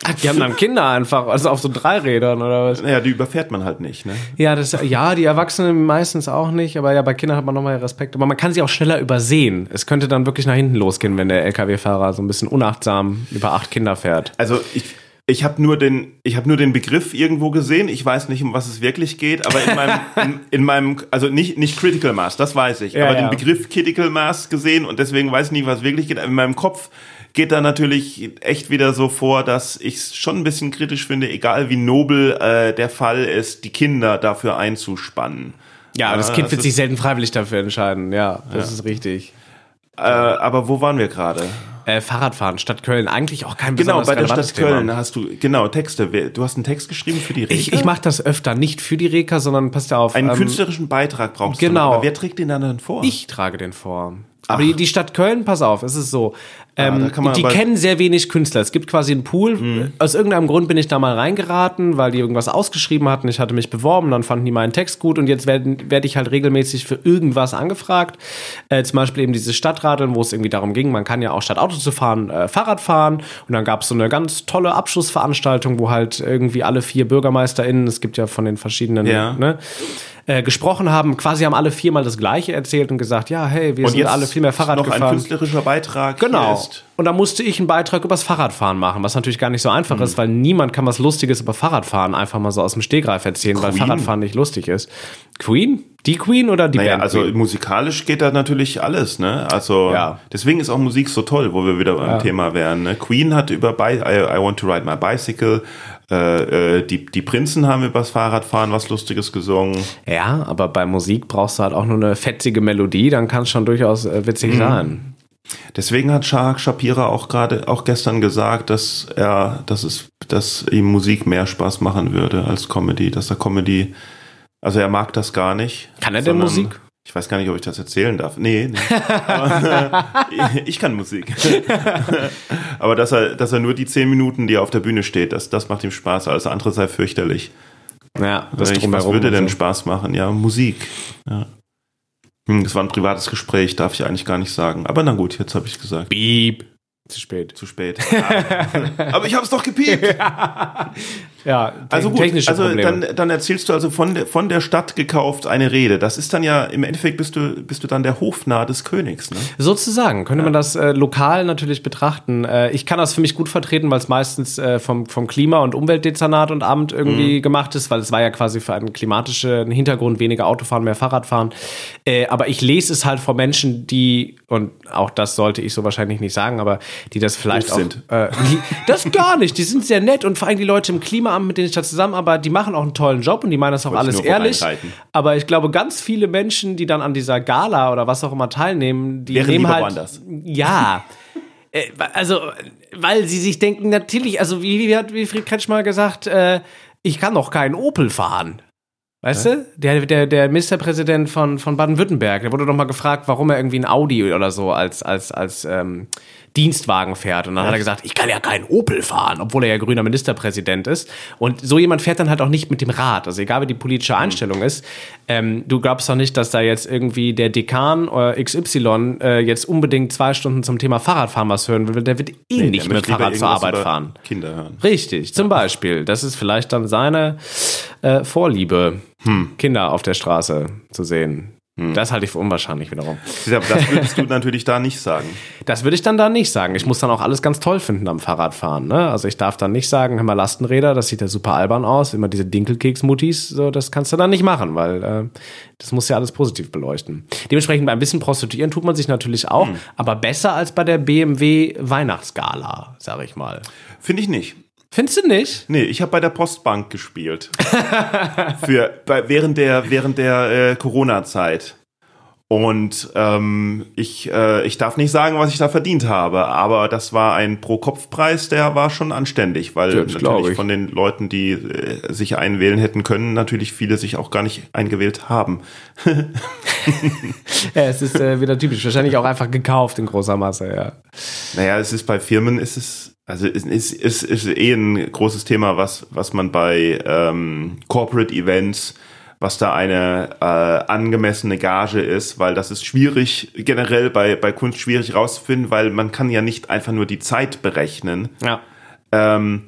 Ach, die haben dann Kinder einfach, also auf so Dreirädern oder was? Ja, die überfährt man halt nicht, ne? Ja, das, ja, die Erwachsenen meistens auch nicht, aber ja, bei Kindern hat man nochmal Respekt. Aber man kann sie auch schneller übersehen. Es könnte dann wirklich nach hinten losgehen, wenn der LKW-Fahrer so ein bisschen unachtsam über acht Kinder fährt. Also ich, ich habe nur den, ich habe nur den Begriff irgendwo gesehen. Ich weiß nicht, um was es wirklich geht, aber in meinem, in, in meinem, also nicht nicht Critical Mass, das weiß ich, ja, aber ja. den Begriff Critical Mass gesehen und deswegen weiß ich nicht, was wirklich geht. In meinem Kopf geht da natürlich echt wieder so vor, dass ich es schon ein bisschen kritisch finde, egal wie nobel äh, der Fall ist, die Kinder dafür einzuspannen. Ja, das Kind das wird sich selten freiwillig dafür entscheiden. Ja, das ja. ist richtig. Äh, aber wo waren wir gerade? Äh, Fahrradfahren, Stadt Köln, eigentlich auch kein Genau, bei der Stadt Köln Thema. hast du, genau, Texte. Du hast einen Text geschrieben für die Reka? Ich, ich mache das öfter, nicht für die Reka, sondern passt auf. Einen ähm, künstlerischen Beitrag brauchst genau. du. Genau. Aber wer trägt den dann vor? Ich trage den vor. Aber die, die Stadt Köln, pass auf, es ist so. Ähm, ja, die kennen sehr wenig Künstler. Es gibt quasi einen Pool. Mhm. Aus irgendeinem Grund bin ich da mal reingeraten, weil die irgendwas ausgeschrieben hatten. Ich hatte mich beworben, dann fanden die meinen Text gut und jetzt werde werd ich halt regelmäßig für irgendwas angefragt. Äh, zum Beispiel eben diese Stadtradeln, wo es irgendwie darum ging, man kann ja auch statt Auto zu fahren, äh, Fahrrad fahren. Und dann gab es so eine ganz tolle Abschlussveranstaltung, wo halt irgendwie alle vier BürgermeisterInnen, es gibt ja von den verschiedenen, ja. ne, äh, gesprochen haben. Quasi haben alle viermal das Gleiche erzählt und gesagt, ja, hey, wir und sind alle viel mehr Fahrrad noch gefahren. ein künstlerischer Beitrag Genau. Und da musste ich einen Beitrag übers Fahrradfahren machen, was natürlich gar nicht so einfach mhm. ist, weil niemand kann was Lustiges über Fahrradfahren einfach mal so aus dem Stehgreif erzählen, Queen. weil Fahrradfahren nicht lustig ist. Queen? Die Queen oder die naja, Band? Also Queen? musikalisch geht da natürlich alles, ne? Also ja. deswegen ist auch Musik so toll, wo wir wieder beim ja. Thema wären. Ne? Queen hat über I, I Want to Ride My Bicycle äh, äh, die, die Prinzen haben übers Fahrradfahren was Lustiges gesungen. Ja, aber bei Musik brauchst du halt auch nur eine fetzige Melodie, dann kann es schon durchaus äh, witzig mhm. sein. Deswegen hat Shahak Shapira auch gerade, auch gestern gesagt, dass er, dass es, dass ihm Musik mehr Spaß machen würde als Comedy, dass er Comedy, also er mag das gar nicht. Kann er denn Musik? Ich weiß gar nicht, ob ich das erzählen darf. Nee, nee. Aber, ich kann Musik. Aber dass er, dass er nur die zehn Minuten, die er auf der Bühne steht, das, das macht ihm Spaß. Alles andere sei fürchterlich. Ja, das ich, Was würde denn so. Spaß machen? Ja, Musik. Ja. Hm, das war ein privates Gespräch, darf ich eigentlich gar nicht sagen. Aber na gut, jetzt habe ich gesagt. Beep. Zu spät. Zu spät. Aber ich habe es doch gepiept. ja, also gut, also dann, dann erzählst du also von der, von der Stadt gekauft eine Rede. Das ist dann ja, im Endeffekt bist du, bist du dann der Hofnarr des Königs. Ne? Sozusagen, könnte ja. man das äh, lokal natürlich betrachten. Äh, ich kann das für mich gut vertreten, weil es meistens äh, vom, vom Klima- und Umweltdezernat und Amt irgendwie mhm. gemacht ist, weil es war ja quasi für einen klimatischen Hintergrund weniger Autofahren, mehr Fahrradfahren. Äh, aber ich lese es halt von Menschen, die, und auch das sollte ich so wahrscheinlich nicht sagen, aber die das vielleicht auch, sind. Äh, die, das gar nicht, die sind sehr nett und vor allem die Leute im Klimaamt, mit denen ich da zusammenarbeite, die machen auch einen tollen Job und die meinen das auch Wollte alles ehrlich. Aber ich glaube, ganz viele Menschen, die dann an dieser Gala oder was auch immer teilnehmen, die Wäre nehmen halt. Woanders. Ja. Äh, also, weil sie sich denken, natürlich, also wie, wie hat Wilfried Kretsch mal gesagt, äh, ich kann doch keinen Opel fahren. Weißt ja? du? Der, der, der Ministerpräsident von, von Baden-Württemberg, der wurde doch mal gefragt, warum er irgendwie ein Audi oder so als, als, als ähm, Dienstwagen fährt. Und dann Echt? hat er gesagt, ich kann ja keinen Opel fahren, obwohl er ja grüner Ministerpräsident ist. Und so jemand fährt dann halt auch nicht mit dem Rad. Also egal wie die politische. Einstellung mhm. ist. Ähm, du glaubst doch nicht, dass da jetzt irgendwie der Dekan oder XY äh, jetzt unbedingt zwei Stunden zum Thema Fahrradfahren was hören will. Der wird eh nee, nicht mit Fahrrad zur Arbeit fahren. Kinder hören. Richtig, zum Beispiel. Das ist vielleicht dann seine äh, Vorliebe, hm. Kinder auf der Straße zu sehen. Hm. Das halte ich für unwahrscheinlich wiederum. Das würdest du natürlich da nicht sagen. Das würde ich dann da nicht sagen. Ich muss dann auch alles ganz toll finden am Fahrradfahren. Ne? Also ich darf dann nicht sagen, hör mal Lastenräder, das sieht ja super albern aus. Immer diese Dinkelkeks-Mutis, so, das kannst du dann nicht machen, weil äh, das muss ja alles positiv beleuchten. Dementsprechend ein bisschen prostituieren tut man sich natürlich auch, hm. aber besser als bei der BMW Weihnachtsgala, sage ich mal. Finde ich nicht. Findest du nicht? Nee, ich habe bei der Postbank gespielt. Für, bei, während der, während der äh, Corona-Zeit. Und ähm, ich, äh, ich darf nicht sagen, was ich da verdient habe, aber das war ein Pro-Kopf-Preis, der war schon anständig, weil ja, natürlich von den Leuten, die äh, sich einwählen hätten können, natürlich viele sich auch gar nicht eingewählt haben. ja, es ist äh, wieder typisch. Wahrscheinlich auch einfach gekauft in großer Masse, ja. Naja, es ist bei Firmen ist es also es ist, ist, ist eh ein großes Thema, was, was man bei ähm, Corporate Events, was da eine äh, angemessene Gage ist, weil das ist schwierig, generell bei, bei Kunst schwierig rauszufinden, weil man kann ja nicht einfach nur die Zeit berechnen. Ja. Ähm,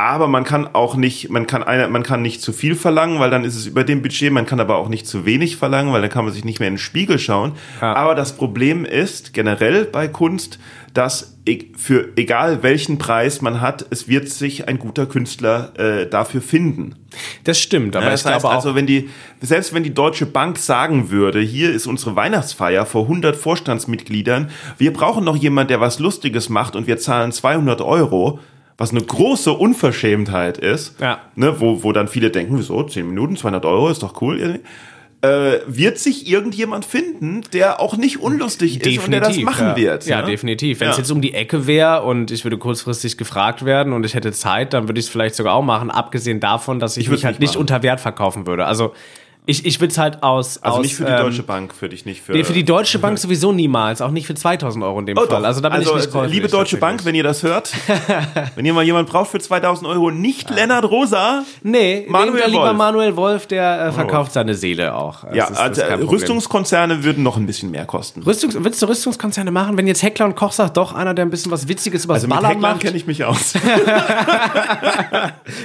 aber man kann auch nicht, man kann eine, man kann nicht zu viel verlangen, weil dann ist es über dem Budget. Man kann aber auch nicht zu wenig verlangen, weil dann kann man sich nicht mehr in den Spiegel schauen. Ja. Aber das Problem ist generell bei Kunst, dass e, für egal welchen Preis man hat, es wird sich ein guter Künstler äh, dafür finden. Das stimmt, aber ja, das heißt also, wenn die selbst wenn die Deutsche Bank sagen würde, hier ist unsere Weihnachtsfeier vor 100 Vorstandsmitgliedern, wir brauchen noch jemand, der was Lustiges macht und wir zahlen 200 Euro was eine große Unverschämtheit ist, ja. ne, wo, wo dann viele denken, wieso, 10 Minuten, 200 Euro, ist doch cool. Äh, wird sich irgendjemand finden, der auch nicht unlustig definitiv, ist und der das machen ja. wird. Ja, ja? definitiv. Wenn es ja. jetzt um die Ecke wäre und ich würde kurzfristig gefragt werden und ich hätte Zeit, dann würde ich es vielleicht sogar auch machen, abgesehen davon, dass ich, ich mich halt nicht unter Wert verkaufen würde. Also ich, ich würde es halt aus. Also aus, nicht für die ähm, Deutsche Bank, für dich nicht für. Nee, für die Deutsche Bank sowieso niemals, auch nicht für 2000 Euro in dem oh, Fall. Also da bin also, ich nicht käuflich, Liebe Deutsche Bank, wenn ihr das hört, wenn ihr mal jemand braucht für 2000 Euro, nicht ja. Lennart Rosa. Nee, Manuel Wolf. lieber Manuel Wolf, der äh, verkauft oh. seine Seele auch. Das ja, ist, also Rüstungskonzerne würden noch ein bisschen mehr kosten. Rüstungs willst du Rüstungskonzerne machen, wenn jetzt Heckler und Koch sagt, doch einer, der ein bisschen was Witziges über also Ballern macht? kenne ich mich aus.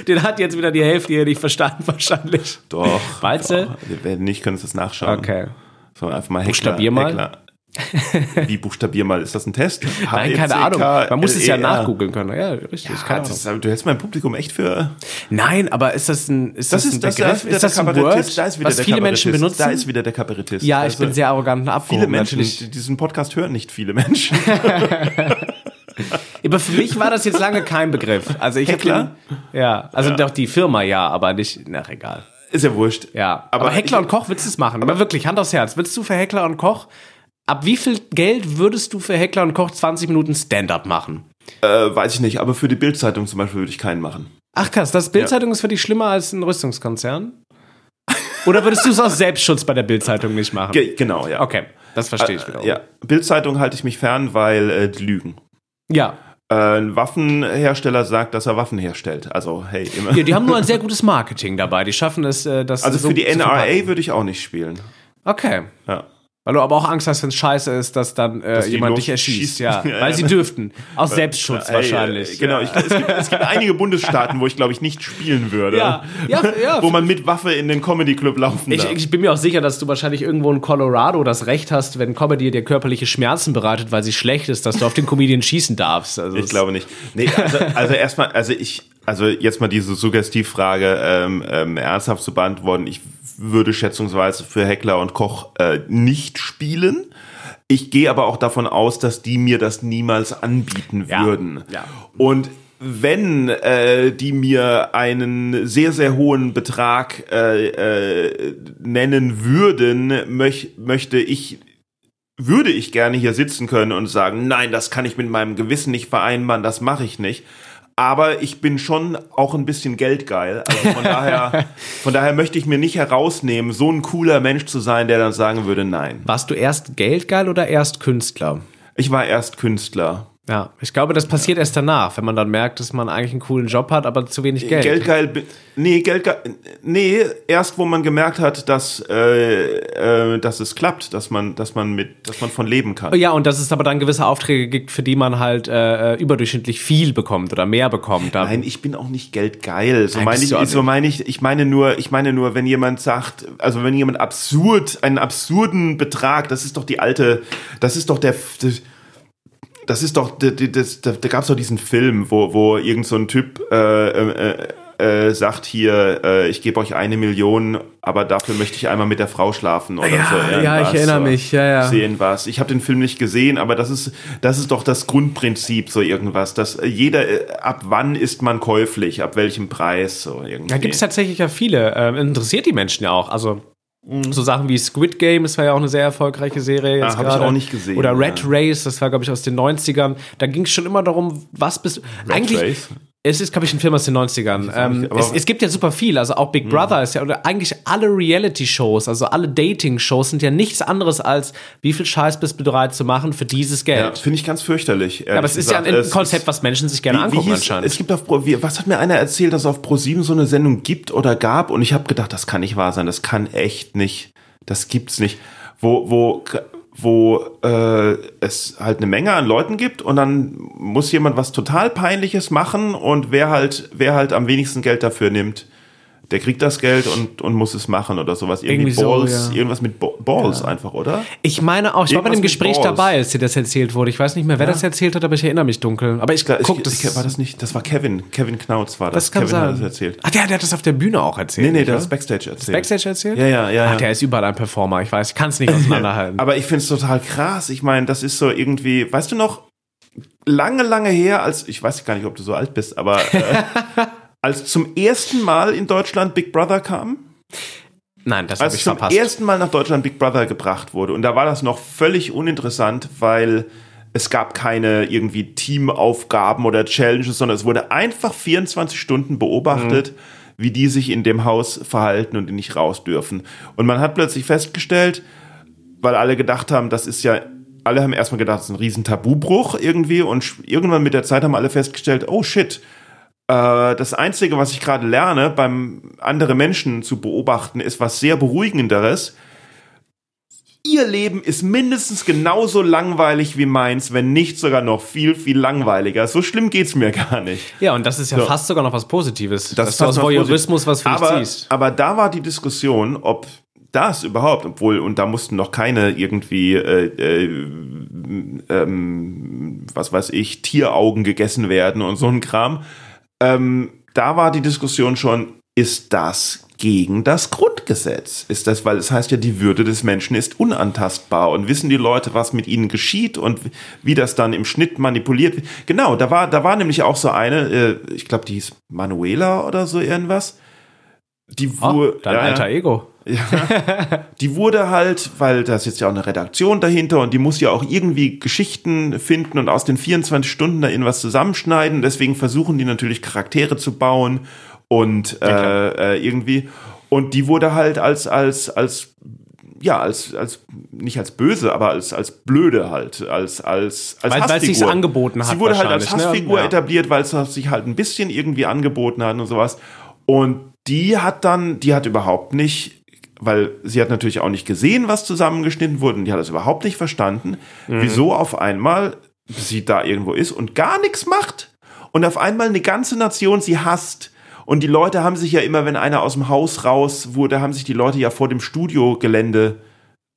Den hat jetzt wieder die Hälfte hier nicht verstanden wahrscheinlich. Doch. Weißt du? Wenn nicht, können Sie das nachschauen. Okay. So, einfach mal Buchstabier mal. Heckler. Wie buchstabier mal? Ist das ein Test? Nein, keine Ahnung. Man muss es ja nachgoogeln können. Ja, richtig. Ja, das, du hältst mein Publikum echt für. Nein, aber ist das ein, ist das, das ein ist, Begriff? Das ist das ein Word, da ist wieder was viele Menschen benutzen? Da ist wieder der Kabarettist. Ja, ich also, bin sehr arrogant und abgehoben. Viele Menschen, natürlich. diesen Podcast hören nicht viele Menschen. aber für mich war das jetzt lange kein Begriff. Also ich Heckler? ja, also ja. doch die Firma ja, aber nicht, nach egal. Ist ja wurscht. Ja, aber, aber Heckler und Koch willst du es machen. Aber wirklich, Hand aufs Herz. Willst du für Heckler und Koch, ab wie viel Geld würdest du für Heckler und Koch 20 Minuten Stand-up machen? Äh, weiß ich nicht, aber für die Bildzeitung zum Beispiel würde ich keinen machen. Ach krass, das Bildzeitung ja. ist für dich schlimmer als ein Rüstungskonzern? Oder würdest du es aus Selbstschutz bei der Bildzeitung nicht machen? Ge genau, ja. Okay, das verstehe ich. Äh, ja, Bildzeitung halte ich mich fern, weil äh, die lügen. Ja, ein Waffenhersteller sagt, dass er Waffen herstellt. Also, hey, immer. Ja, die haben nur ein sehr gutes Marketing dabei. Die schaffen es, äh, das Also für die NRA würde ich auch nicht spielen. Okay. Ja. Weil du aber auch Angst hast, wenn es scheiße ist, dass dann äh, dass jemand dich erschießt. Ja, ja, weil sie dürften. Aus Selbstschutz ey, wahrscheinlich. Genau, ich, es, gibt, es, gibt, einige Bundesstaaten, wo ich glaube ich nicht spielen würde. Ja, ja, ja. Wo man mit Waffe in den Comedy Club laufen ich, darf. Ich bin mir auch sicher, dass du wahrscheinlich irgendwo in Colorado das Recht hast, wenn Comedy dir körperliche Schmerzen bereitet, weil sie schlecht ist, dass du auf den Comedian schießen darfst. Also ich glaube nicht. Nee, also, also erstmal, also ich, also jetzt mal diese Suggestivfrage ähm, ähm, ernsthaft zu beantworten. Ich würde schätzungsweise für Heckler und Koch äh, nicht spielen. Ich gehe aber auch davon aus, dass die mir das niemals anbieten ja. würden. Ja. Und wenn äh, die mir einen sehr, sehr hohen Betrag äh, äh, nennen würden, möch, möchte ich würde ich gerne hier sitzen können und sagen, nein, das kann ich mit meinem Gewissen nicht vereinbaren, das mache ich nicht aber ich bin schon auch ein bisschen geldgeil. Also von daher, von daher möchte ich mir nicht herausnehmen, so ein cooler Mensch zu sein, der dann sagen würde, nein. Warst du erst geldgeil oder erst Künstler? Ich war erst Künstler. Ja, ich glaube, das passiert ja. erst danach, wenn man dann merkt, dass man eigentlich einen coolen Job hat, aber zu wenig Geld. Geldgeil, nee, Geldgeil, nee, erst wo man gemerkt hat, dass, äh, äh, dass es klappt, dass man, dass man mit, dass man von leben kann. Ja, und dass es aber dann gewisse Aufträge gibt, für die man halt äh, äh überdurchschnittlich viel bekommt oder mehr bekommt. Nein, ich bin auch nicht geldgeil. So meine ich, so meine ich, ich meine nur, ich meine nur, wenn jemand sagt, also wenn jemand absurd, einen absurden Betrag, das ist doch die alte, das ist doch der, der das ist doch, das, da, da gab es doch diesen Film, wo, wo irgend so ein Typ äh, äh, äh, sagt hier, äh, ich gebe euch eine Million, aber dafür möchte ich einmal mit der Frau schlafen oder ja, so. Ja, ich erinnere mich, ja, ja. Sehen was. Ich habe den Film nicht gesehen, aber das ist, das ist doch das Grundprinzip, so irgendwas. Dass jeder, äh, ab wann ist man käuflich, ab welchem Preis, so irgendwie. Da gibt es tatsächlich ja viele. Ähm, interessiert die Menschen ja auch. Also so Sachen wie Squid Game, das war ja auch eine sehr erfolgreiche Serie. Jetzt ah, habe ich auch nicht gesehen. Oder Red ja. Race, das war, glaube ich, aus den 90ern. Da ging es schon immer darum, was bist Red Eigentlich, Race? Es ist, glaube ich, ein Film aus den 90ern. Ähm, es, es, gibt ja super viel. Also auch Big hm. Brother ist ja, oder eigentlich alle Reality-Shows, also alle Dating-Shows sind ja nichts anderes als, wie viel Scheiß bist du bereit zu machen für dieses Geld. Ja, finde ich ganz fürchterlich. Ja, aber es ist ja ein, ein Konzept, was Menschen sich gerne wie, angucken wie hieß, anscheinend. Es gibt auf, wie, was hat mir einer erzählt, dass es auf Pro7 so eine Sendung gibt oder gab? Und ich habe gedacht, das kann nicht wahr sein. Das kann echt nicht das gibt's nicht. Wo, wo, wo äh, es halt eine Menge an Leuten gibt und dann muss jemand was total Peinliches machen und wer halt, wer halt am wenigsten Geld dafür nimmt, der kriegt das Geld und, und muss es machen oder sowas. Irgendwie, Irgendwie Balls, so, ja. irgendwas mit Balls ja. einfach, oder? Ich meine auch, ich irgendwas war bei dem Gespräch dabei, als dir das erzählt wurde. Ich weiß nicht mehr, wer ja. das erzählt hat, aber ich erinnere mich dunkel. Aber ich, guck, ich, das war das nicht, das war Kevin, Kevin Knautz war das. Das kann Kevin sein. hat das erzählt. Ach, der, der hat das auf der Bühne auch erzählt. Nee, nee, der hat das Backstage erzählt. Das Backstage erzählt? Ja, ja, ja. Ach, der ist überall ein Performer, ich weiß, ich kann es nicht auseinanderhalten. aber ich finde es total krass. Ich meine, das ist so irgendwie, weißt du noch, lange, lange her, als, ich weiß gar nicht, ob du so alt bist, aber äh, als zum ersten Mal in Deutschland Big Brother kam? Nein, das habe ich verpasst. Als zum ersten Mal nach Deutschland Big Brother gebracht wurde. Und da war das noch völlig uninteressant, weil es gab keine irgendwie Teamaufgaben oder Challenges, sondern es wurde einfach 24 Stunden beobachtet, mhm. wie die sich in dem Haus verhalten und die nicht raus dürfen. Und man hat plötzlich festgestellt, weil alle gedacht haben, das ist ja, alle haben erstmal gedacht, das ist ein riesen Tabubruch irgendwie und irgendwann mit der Zeit haben alle festgestellt, oh shit, das Einzige, was ich gerade lerne, beim andere Menschen zu beobachten, ist was sehr beruhigenderes. Ihr Leben ist mindestens genauso langweilig wie meins, wenn nicht sogar noch viel, viel langweiliger. So schlimm geht's mir gar nicht. Ja, und das ist ja so. fast sogar noch was Positives. Das dass du aus Voyeurismus was für aber, dich ziehst. Aber da war die Diskussion, ob das überhaupt, obwohl, und da mussten noch keine irgendwie, äh, äh, ähm, was weiß ich, Tieraugen gegessen werden und so ein Kram ähm, da war die Diskussion schon, ist das gegen das Grundgesetz? Ist das, weil es heißt ja, die Würde des Menschen ist unantastbar und wissen die Leute, was mit ihnen geschieht und wie das dann im Schnitt manipuliert wird? Genau, da war, da war nämlich auch so eine, äh, ich glaube, die hieß Manuela oder so irgendwas. Die oh, dein ja, alter Ego. Ja, die wurde halt, weil da ist jetzt ja auch eine Redaktion dahinter und die muss ja auch irgendwie Geschichten finden und aus den 24 Stunden da irgendwas zusammenschneiden. Deswegen versuchen die natürlich Charaktere zu bauen und äh, äh, irgendwie. Und die wurde halt als, als, als, ja, als, als, nicht als böse, aber als, als blöde halt, als, als, als weil, Hassfigur. Weil es sich angeboten hat. Sie wurde halt als ne? Hassfigur ne? etabliert, weil es sich halt ein bisschen irgendwie angeboten hat und sowas. Und die hat dann, die hat überhaupt nicht weil sie hat natürlich auch nicht gesehen, was zusammengeschnitten wurde und die hat das überhaupt nicht verstanden, mhm. wieso auf einmal sie da irgendwo ist und gar nichts macht und auf einmal eine ganze Nation sie hasst. Und die Leute haben sich ja immer, wenn einer aus dem Haus raus wurde, haben sich die Leute ja vor dem Studiogelände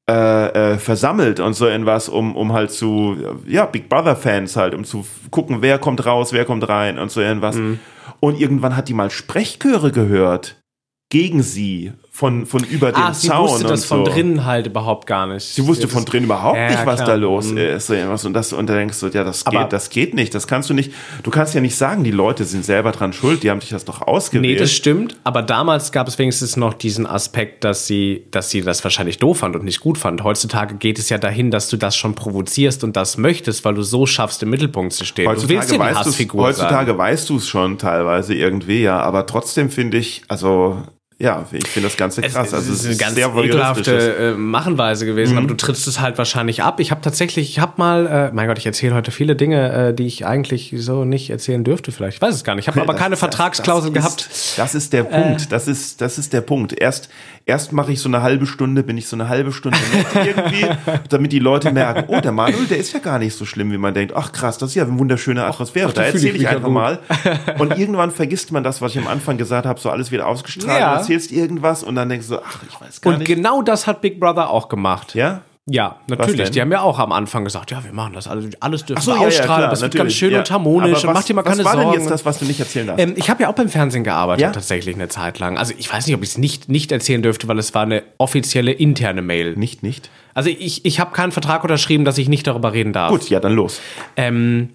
äh, äh, versammelt und so irgendwas, um, um halt zu, ja, Big Brother-Fans halt, um zu gucken, wer kommt raus, wer kommt rein und so irgendwas. Mhm. Und irgendwann hat die mal Sprechchöre gehört gegen sie von, von über dem ah, sie Zaun. Sie wusste das von drinnen halt überhaupt gar nicht. Sie wusste von drinnen überhaupt ja, nicht, was klar. da los mhm. ist. Und, das, und da denkst du, ja, das geht, Aber das geht nicht. Das kannst du nicht. Du kannst ja nicht sagen, die Leute sind selber dran schuld, die haben sich das doch ausgewählt. Nee, das stimmt. Aber damals gab es wenigstens noch diesen Aspekt, dass sie, dass sie das wahrscheinlich doof fand und nicht gut fand. Heutzutage geht es ja dahin, dass du das schon provozierst und das möchtest, weil du so schaffst, im Mittelpunkt zu stehen. Heutzutage du willst ja die Hassfigur Heutzutage sein. weißt du es schon teilweise irgendwie, ja. Aber trotzdem finde ich, also ja, ich finde das Ganze krass. Es, also es ist eine ganz sehr ekelhafte äh, Machenweise gewesen, mhm. aber du trittst es halt wahrscheinlich ab. Ich habe tatsächlich, ich habe mal, äh, mein Gott, ich erzähle heute viele Dinge, äh, die ich eigentlich so nicht erzählen dürfte vielleicht. Ich weiß es gar nicht. Ich habe aber keine das, Vertragsklausel das gehabt. Das ist der Punkt. Äh. das ist das ist der Punkt. Erst erst mache ich so eine halbe Stunde, bin ich so eine halbe Stunde nett irgendwie, damit die Leute merken, oh, der Manuel, der ist ja gar nicht so schlimm, wie man denkt. Ach krass, das ist ja eine wunderschöne Atmosphäre. Ach, da erzähle ich, ich einfach mal. Und irgendwann vergisst man das, was ich am Anfang gesagt habe, so alles wieder ausgestrahlt. Ja. Du erzählst irgendwas und dann denkst du, ach, ich weiß gar und nicht. Und genau das hat Big Brother auch gemacht. Ja? Ja, natürlich. Die haben ja auch am Anfang gesagt, ja, wir machen das alles, alles dürfen so, wir ja, ausstrahlen, ja, aber es wird ganz schön ja. und harmonisch und mach dir mal keine Sorgen. Was war denn jetzt das, was du nicht erzählen darfst? Ähm, ich habe ja auch beim Fernsehen gearbeitet, ja? tatsächlich eine Zeit lang. Also ich weiß nicht, ob ich es nicht, nicht erzählen dürfte, weil es war eine offizielle interne Mail. Nicht, nicht? Also ich, ich habe keinen Vertrag unterschrieben, dass ich nicht darüber reden darf. Gut, ja, dann los. Ähm,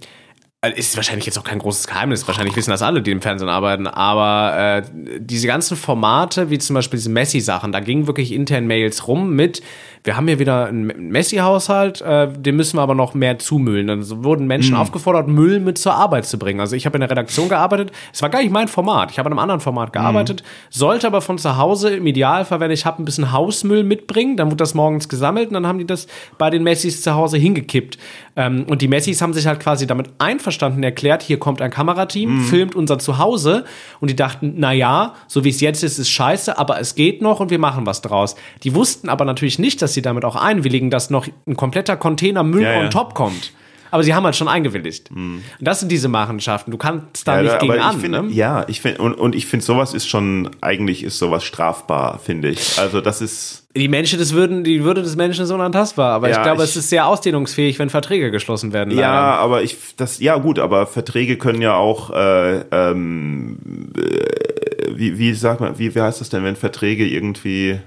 also, ist wahrscheinlich jetzt auch kein großes Geheimnis, wahrscheinlich wissen das alle, die im Fernsehen arbeiten, aber äh, diese ganzen Formate, wie zum Beispiel diese Messi-Sachen, da gingen wirklich intern Mails rum mit, wir haben hier wieder einen Messi-Haushalt, äh, den müssen wir aber noch mehr zumüllen. Dann wurden Menschen mhm. aufgefordert, Müll mit zur Arbeit zu bringen. Also ich habe in der Redaktion gearbeitet, es war gar nicht mein Format, ich habe in einem anderen Format gearbeitet, mhm. sollte aber von zu Hause im Idealfall, wenn ich habe, ein bisschen Hausmüll mitbringen, dann wurde das morgens gesammelt und dann haben die das bei den Messis zu Hause hingekippt. Ähm, und die Messis haben sich halt quasi damit einverstanden erklärt, hier kommt ein Kamerateam, mhm. filmt unser Zuhause und die dachten, na ja, so wie es jetzt ist, ist scheiße, aber es geht noch und wir machen was draus. Die wussten aber natürlich nicht, dass dass sie damit auch einwilligen, dass noch ein kompletter Container Müll ja, on ja. top kommt. Aber sie haben halt schon eingewilligt. Mhm. Und das sind diese Machenschaften. Du kannst da ja, nicht gegen an. Find, ne? Ja, ich finde, und, und ich finde, sowas ist schon, eigentlich ist sowas strafbar, finde ich. Also das ist. Die Menschen des Würden, die Würde des Menschen ist unantastbar, aber ja, ich glaube, ich, es ist sehr ausdehnungsfähig, wenn Verträge geschlossen werden. Ja, leider. aber ich, das, ja gut, aber Verträge können ja auch, äh, ähm, äh, wie, wie sagt man, wie, wie heißt das denn, wenn Verträge irgendwie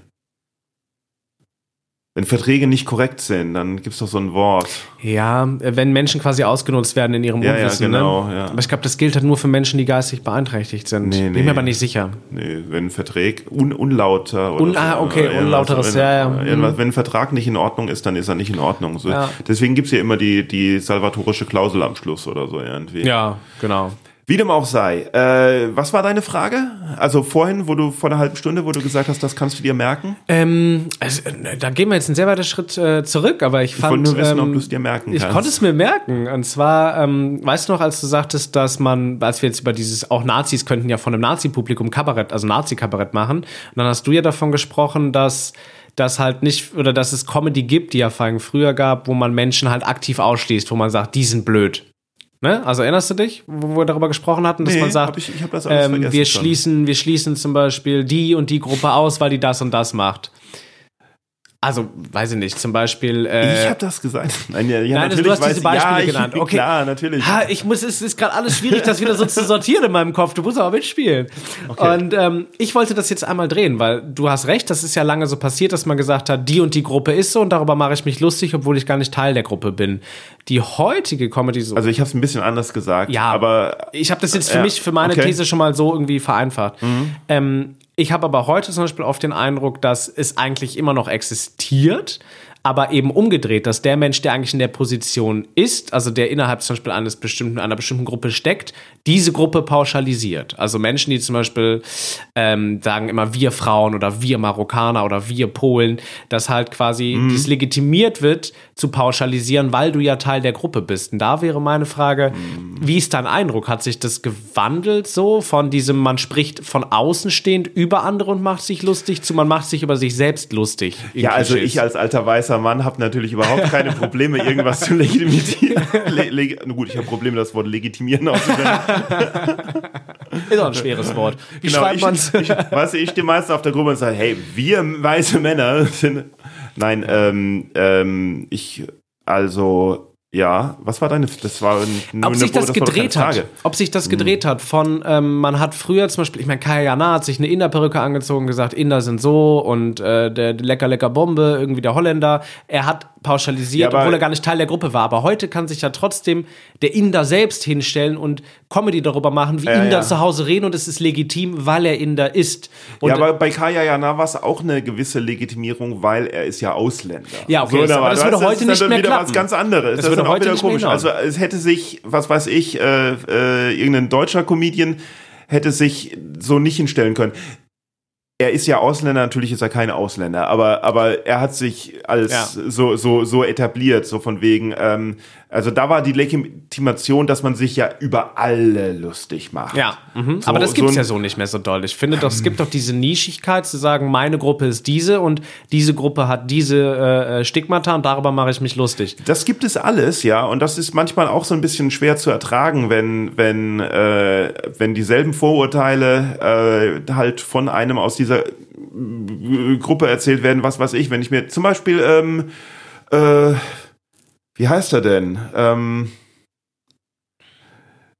wenn Verträge nicht korrekt sind, dann gibt es doch so ein Wort. Ja, wenn Menschen quasi ausgenutzt werden in ihrem ja, Unwissen. Ja, genau, ne? ja. Aber ich glaube, das gilt halt nur für Menschen, die geistig beeinträchtigt sind. Nee, nee. Bin mir aber nicht sicher. Nee, wenn ein Vertrag un unlauter oder Un so, ah, okay, unlauteres, wenn, ja, ja. Mhm. Wenn ein Vertrag nicht in Ordnung ist, dann ist er nicht in Ordnung. So. Ja. Deswegen gibt's ja immer die, die salvatorische Klausel am Schluss oder so irgendwie. Ja, genau. Wie dem auch sei. Äh, was war deine Frage? Also vorhin, wo du vor einer halben Stunde, wo du gesagt hast, das kannst du dir merken? Ähm, also, äh, da gehen wir jetzt einen sehr weiten Schritt äh, zurück, aber ich fand. Ich wollte nur wissen, ähm, ob du es dir merken kannst. Ich konnte es mir merken. Und zwar, ähm, weißt du noch, als du sagtest, dass man, als wir jetzt über dieses, auch Nazis könnten ja von einem Nazi-Publikum Kabarett, also Nazi-Kabarett machen. Und dann hast du ja davon gesprochen, dass dass halt nicht, oder dass es Comedy gibt, die ja früher gab, wo man Menschen halt aktiv ausschließt, wo man sagt, die sind blöd. Ne? Also erinnerst du dich, wo wir darüber gesprochen hatten, dass nee, man sagt, hab ich, ich hab das alles ähm, wir schließen, wir schließen zum Beispiel die und die Gruppe aus, weil die das und das macht. Also, weiß ich nicht, zum Beispiel. Äh, ich habe das gesagt. Nein, ja, ja, Nein also du hast diese Beispiele ja, genannt. Okay. Klar, natürlich. Ha, ich muss, es ist gerade alles schwierig, das wieder so zu sortieren in meinem Kopf. Du musst aber mitspielen. Okay. Und ähm, ich wollte das jetzt einmal drehen, weil du hast recht, das ist ja lange so passiert, dass man gesagt hat, die und die Gruppe ist so und darüber mache ich mich lustig, obwohl ich gar nicht Teil der Gruppe bin. Die heutige Comedy so. Also ich habe es ein bisschen anders gesagt. Ja, aber ich habe das jetzt für mich, für meine okay. These schon mal so irgendwie vereinfacht. Mhm. Ähm, ich habe aber heute zum Beispiel oft den Eindruck, dass es eigentlich immer noch existiert, aber eben umgedreht, dass der Mensch, der eigentlich in der Position ist, also der innerhalb zum Beispiel eines bestimmten, einer bestimmten Gruppe steckt, diese Gruppe pauschalisiert. Also Menschen, die zum Beispiel ähm, sagen immer wir Frauen oder wir Marokkaner oder wir Polen, dass halt quasi mhm. dies legitimiert wird, zu pauschalisieren, weil du ja Teil der Gruppe bist. Und da wäre meine Frage, mhm. wie ist dein Eindruck? Hat sich das gewandelt so von diesem, man spricht von außen stehend über andere und macht sich lustig, zu man macht sich über sich selbst lustig? Ja, also ich als alter weißer Mann habe natürlich überhaupt keine Probleme, irgendwas zu legitimieren. Le leg gut, ich habe Probleme, das Wort legitimieren auszusprechen. Ist auch ein schweres Wort. Wie genau, schreibt ich, weißt du, ich stehe meistens auf der Gruppe und sage, hey, wir weiße Männer sind. Nein, ähm, ähm, ich, also, ja, was war deine, das war eine, Ob sich das, gedreht hat, ob sich das gedreht hm. hat von, ähm, man hat früher zum Beispiel, ich meine, Kaya Jana hat sich eine Inderperücke angezogen, gesagt, Inder sind so und äh, der lecker, lecker Bombe, irgendwie der Holländer. Er hat pauschalisiert, ja, obwohl er gar nicht Teil der Gruppe war. Aber heute kann sich ja trotzdem der Inder selbst hinstellen und Comedy darüber machen, wie äh, Inder ja. zu Hause reden und es ist legitim, weil er Inder ist. Und ja, aber bei Kaya Jana war es auch eine gewisse Legitimierung, weil er ist ja Ausländer. Ja, okay, so, aber das würde heute nicht mehr wieder klappen. was ganz anderes. Das, das würde heute wieder komisch. Also es hätte sich, was weiß ich, äh, äh, irgendein deutscher Comedian hätte sich so nicht hinstellen können er ist ja Ausländer, natürlich ist er kein Ausländer, aber, aber er hat sich als ja. so, so, so etabliert, so von wegen, ähm, also da war die Legitimation, dass man sich ja über alle lustig macht. Ja, mhm. so, aber das gibt's so ja so nicht mehr so doll. Ich finde doch, es gibt doch diese Nischigkeit zu sagen, meine Gruppe ist diese und diese Gruppe hat diese äh, äh, Stigmata und darüber mache ich mich lustig. Das gibt es alles, ja, und das ist manchmal auch so ein bisschen schwer zu ertragen, wenn, wenn, äh, wenn dieselben Vorurteile äh, halt von einem aus dieser Gruppe erzählt werden, was weiß ich, wenn ich mir zum Beispiel ähm, äh, wie heißt er denn? Ähm,